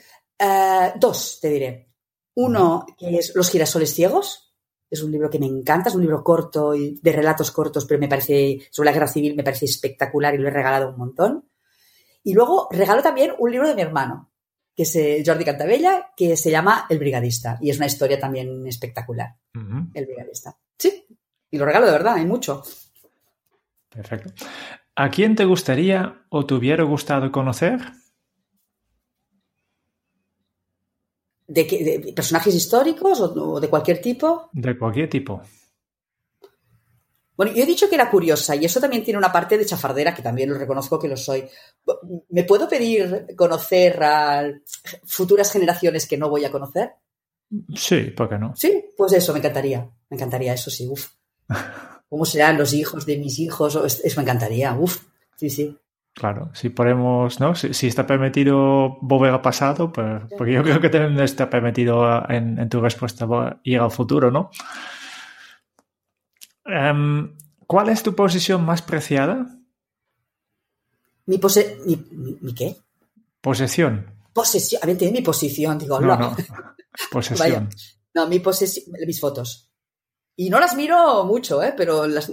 dos, te diré. Uno que es Los girasoles ciegos, es un libro que me encanta, es un libro corto y de relatos cortos, pero me parece, sobre la guerra civil, me parece espectacular y lo he regalado un montón. Y luego regalo también un libro de mi hermano, que es eh, Jordi Cantabella, que se llama El Brigadista. Y es una historia también espectacular. El Brigadista. Sí. Y lo regalo de verdad, hay mucho. Perfecto. ¿A quién te gustaría o te hubiera gustado conocer? ¿De, qué, de personajes históricos o, o de cualquier tipo? De cualquier tipo. Bueno, yo he dicho que era curiosa y eso también tiene una parte de chafardera que también lo reconozco que lo soy. ¿Me puedo pedir conocer a futuras generaciones que no voy a conocer? Sí, ¿por qué no? Sí, pues eso, me encantaría. Me encantaría, eso sí, uf. *laughs* ¿Cómo serán los hijos de mis hijos? Eso me encantaría, uf. Sí, sí. Claro, si podemos, ¿no? Si, si está permitido volver al pasado, pues, porque yo creo que también está permitido en, en tu respuesta ir al futuro, ¿no? Um, ¿Cuál es tu posición más preciada? Mi, pose mi, mi, ¿mi qué? Posesión. Posesión. A ver, tiene mi posición, digo, No, no. no. *laughs* Posesión. Vaya. No, mi posesión, mis fotos. Y no las miro mucho, ¿eh? Pero las,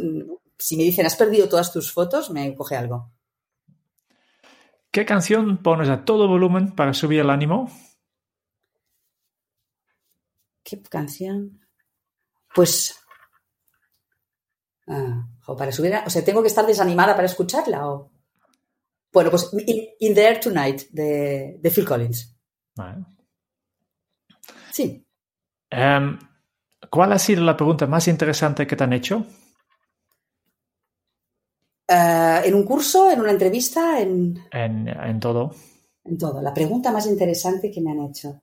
si me dicen, has perdido todas tus fotos, me coge algo. ¿Qué canción pones a todo volumen para subir el ánimo? ¿Qué canción? Pues. Ah, o para subir. O sea, ¿tengo que estar desanimada para escucharla? O... Bueno, pues In, In the Air Tonight de, de Phil Collins. Vale. Sí. Um, ¿Cuál ha sido la pregunta más interesante que te han hecho? Uh, ¿En un curso? ¿En una entrevista? En... En, en todo. En todo. La pregunta más interesante que me han hecho.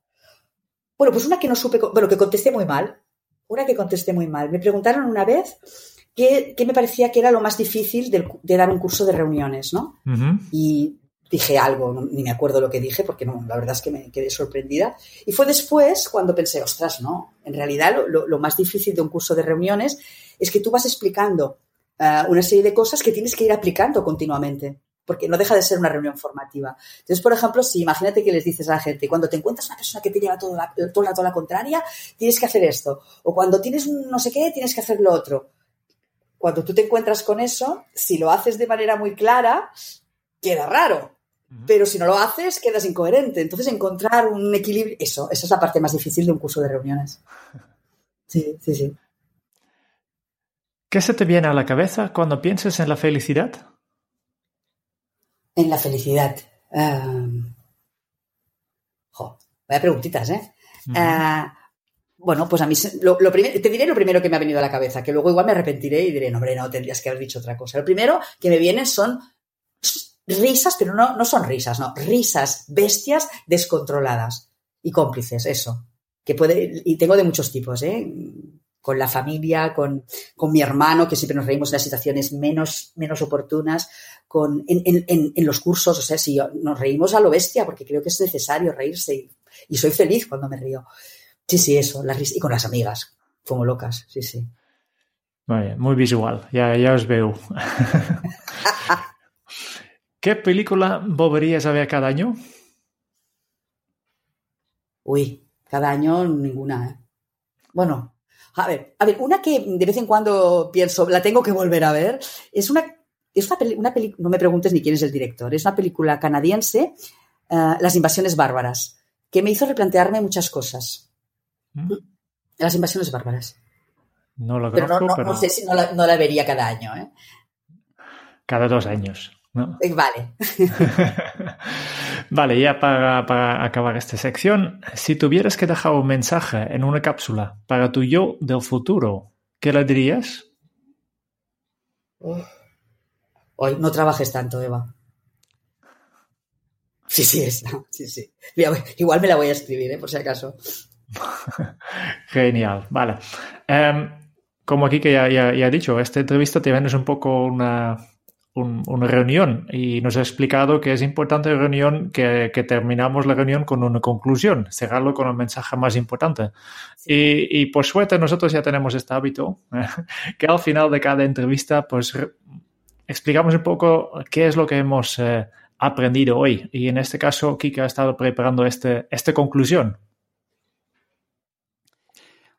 Bueno, pues una que no supe, bueno, que contesté muy mal. Una que contesté muy mal. Me preguntaron una vez qué, qué me parecía que era lo más difícil de, de, dar un curso de reuniones, ¿no? Uh -huh. Y dije algo, no, ni me acuerdo lo que dije, porque no, la verdad es que me quedé sorprendida. Y fue después cuando pensé, ostras, no, en realidad lo, lo, lo más difícil de un curso de reuniones es que tú vas explicando uh, una serie de cosas que tienes que ir aplicando continuamente porque no deja de ser una reunión formativa. Entonces, por ejemplo, si imagínate que les dices a la gente, cuando te encuentras una persona que te lleva todo, la, todo el rato a la contraria, tienes que hacer esto. O cuando tienes un no sé qué, tienes que hacer lo otro. Cuando tú te encuentras con eso, si lo haces de manera muy clara, queda raro. Pero si no lo haces, quedas incoherente. Entonces, encontrar un equilibrio, eso, esa es la parte más difícil de un curso de reuniones. *laughs* Sí, sí, sí. ¿Qué se te viene a la cabeza cuando piensas en la felicidad? En la felicidad. Um... Jo, vaya preguntitas, ¿eh? Uh -huh. uh, bueno, pues a mí lo, lo primero, te diré lo primero que me ha venido a la cabeza, que luego igual me arrepentiré y diré, no, hombre, no, tendrías que haber dicho otra cosa. Lo primero que me vienen son risas, pero no, no son risas, no, risas bestias descontroladas y cómplices, eso. Que puede, y tengo de muchos tipos, ¿eh? Con la familia, con, con mi hermano, que siempre nos reímos en las situaciones menos, menos oportunas, con, en, en, en los cursos, o sea, si nos reímos a lo bestia, porque creo que es necesario reírse y, y soy feliz cuando me río. Sí, sí, eso, la risa, y con las amigas, como locas, sí, sí. Muy, muy visual, ya, ya os veo. *laughs* ¿Qué película volverías a ver cada año? Uy, cada año ninguna. ¿eh? Bueno, a ver, a ver, una que de vez en cuando pienso, la tengo que volver a ver, es una, es una, peli, una no me preguntes ni quién es el director, es una película canadiense, uh, Las invasiones bárbaras, que me hizo replantearme muchas cosas. ¿Mm? Las invasiones bárbaras. No lo pero conozco, no, no, pero... no sé si no la, no la, vería cada año. ¿eh? Cada dos años. ¿No? Eh, vale. *laughs* vale, ya para, para, acabar esta sección, si tuvieras que dejar un mensaje en una cápsula para tu yo del futuro, ¿qué le dirías? Hoy no trabajes tanto, Eva. Sí, sí, es. *laughs* Sí, sí. Igual me la voy a escribir, ¿eh? por si acaso. *laughs* Genial, vale. Um, como aquí que ya, ya, ya, he dicho, esta entrevista también es un poco una, un, una reunión y nos ha explicado que es importante la reunión que, que, terminamos la reunión con una conclusión, cerrarlo con un mensaje más importante. Sí. Y, y, por suerte nosotros ya tenemos este hábito *laughs* que al final de cada entrevista pues explicamos un poco qué es lo que hemos eh, aprendido hoy. Y en este caso, Kika ha estado preparando este, esta conclusión.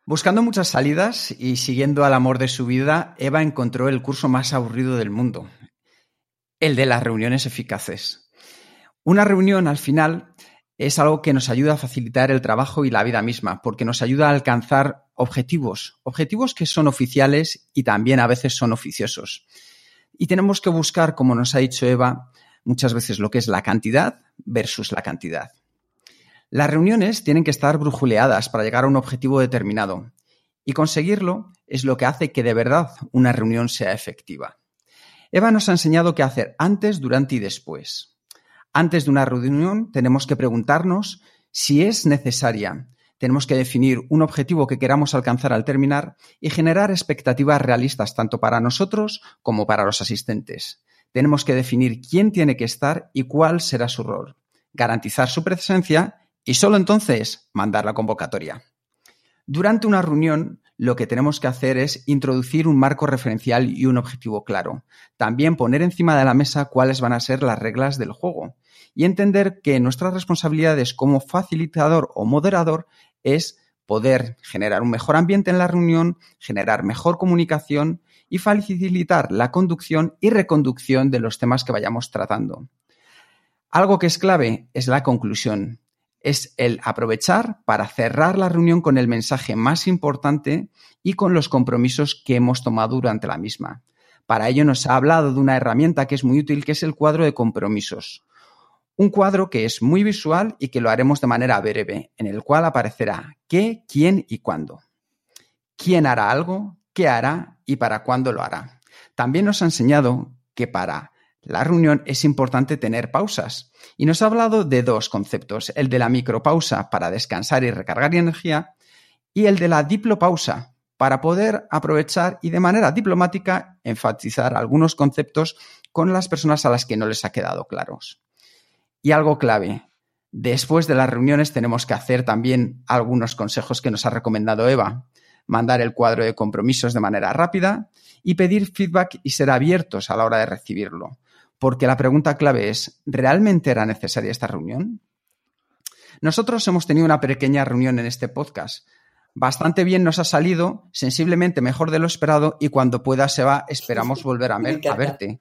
Buscando muchas salidas y siguiendo al amor de su vida, Eva encontró el curso más aburrido del mundo, el de las reuniones eficaces. Una reunión, al final, es algo que nos ayuda a facilitar el trabajo y la vida misma, porque nos ayuda a alcanzar objetivos, objetivos que son oficiales y también a veces son oficiosos. Y tenemos que buscar, como nos ha dicho Eva, muchas veces lo que es la cantidad versus la cantidad. Las reuniones tienen que estar brujuleadas para llegar a un objetivo determinado y conseguirlo es lo que hace que de verdad una reunión sea efectiva. Eva nos ha enseñado qué hacer antes, durante y después. Antes de una reunión tenemos que preguntarnos si es necesaria. Tenemos que definir un objetivo que queramos alcanzar al terminar y generar expectativas realistas tanto para nosotros como para los asistentes. Tenemos que definir quién tiene que estar y cuál será su rol, garantizar su presencia y solo entonces mandar la convocatoria. Durante una reunión, lo que tenemos que hacer es introducir un marco referencial y un objetivo claro. También poner encima de la mesa cuáles van a ser las reglas del juego y entender que nuestras responsabilidades como facilitador o moderador es poder generar un mejor ambiente en la reunión, generar mejor comunicación y facilitar la conducción y reconducción de los temas que vayamos tratando. Algo que es clave es la conclusión es el aprovechar para cerrar la reunión con el mensaje más importante y con los compromisos que hemos tomado durante la misma. Para ello nos ha hablado de una herramienta que es muy útil, que es el cuadro de compromisos. Un cuadro que es muy visual y que lo haremos de manera breve, en el cual aparecerá qué, quién y cuándo. ¿Quién hará algo? ¿Qué hará? ¿Y para cuándo lo hará? También nos ha enseñado que para la reunión es importante tener pausas. Y nos ha hablado de dos conceptos, el de la micropausa para descansar y recargar energía y el de la diplopausa para poder aprovechar y de manera diplomática enfatizar algunos conceptos con las personas a las que no les ha quedado claros. Y algo clave, después de las reuniones tenemos que hacer también algunos consejos que nos ha recomendado Eva, mandar el cuadro de compromisos de manera rápida y pedir feedback y ser abiertos a la hora de recibirlo porque la pregunta clave es, ¿realmente era necesaria esta reunión? Nosotros hemos tenido una pequeña reunión en este podcast. Bastante bien nos ha salido, sensiblemente mejor de lo esperado y cuando pueda se va, esperamos *laughs* volver a, a verte.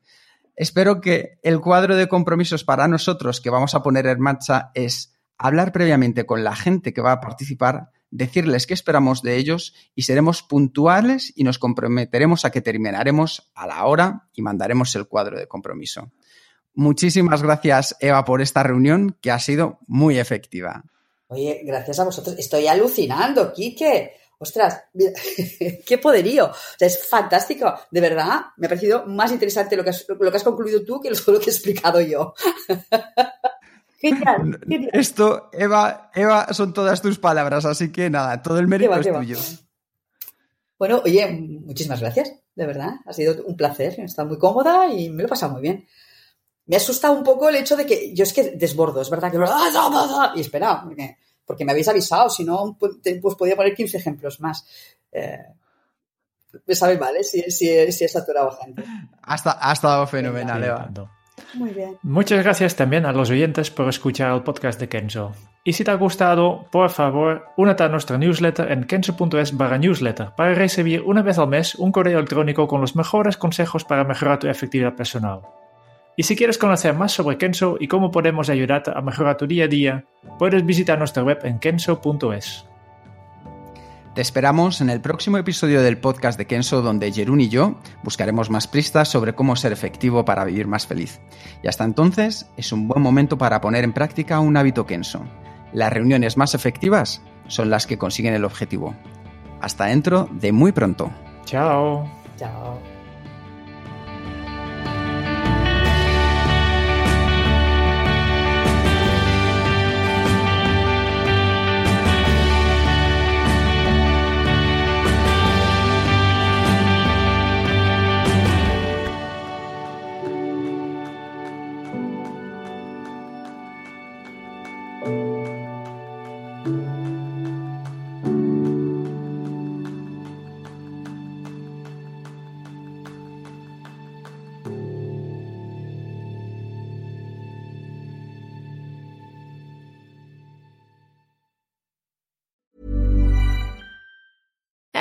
Espero que el cuadro de compromisos para nosotros que vamos a poner en marcha es hablar previamente con la gente que va a participar decirles qué esperamos de ellos y seremos puntuales y nos comprometeremos a que terminaremos a la hora y mandaremos el cuadro de compromiso. Muchísimas gracias, Eva, por esta reunión que ha sido muy efectiva. Oye, gracias a vosotros. Estoy alucinando, Quique. Ostras, *laughs* qué poderío. es fantástico. De verdad, me ha parecido más interesante lo que has, lo que has concluido tú que lo que he explicado yo. *laughs* Genial, Esto, Eva, Eva, son todas tus palabras, así que nada, todo el mérito es tuyo. Bueno, oye, muchísimas gracias, de verdad. Ha sido un placer, he estado muy cómoda y me lo he pasado muy bien. Me ha asustado un poco el hecho de que yo es que desbordo, es verdad que... Y espera, porque, me habéis avisado, si no, pues, pues podía poner 15 ejemplos más. Eh, me sabe mal, ¿eh? si, si, si he saturado gente. Ha, ha estado fenomenal, Eva. Muchas gracias también a los oyentes por escuchar el podcast de Kenzo. Y si te ha gustado, por favor, únete a nuestra newsletter en kenzo.es barra newsletter para recibir una vez al mes un correo electrónico con los mejores consejos para mejorar tu efectividad personal. Y si quieres conocer más sobre Kenzo y cómo podemos ayudarte a mejorar tu día a día, puedes visitar nuestra web en kenzo.es. Te esperamos en el próximo episodio del podcast de Kenso donde Jerún y yo buscaremos más pistas sobre cómo ser efectivo para vivir más feliz. Y hasta entonces es un buen momento para poner en práctica un hábito Kenso. Las reuniones más efectivas son las que consiguen el objetivo. Hasta dentro de muy pronto. Chao. Chao.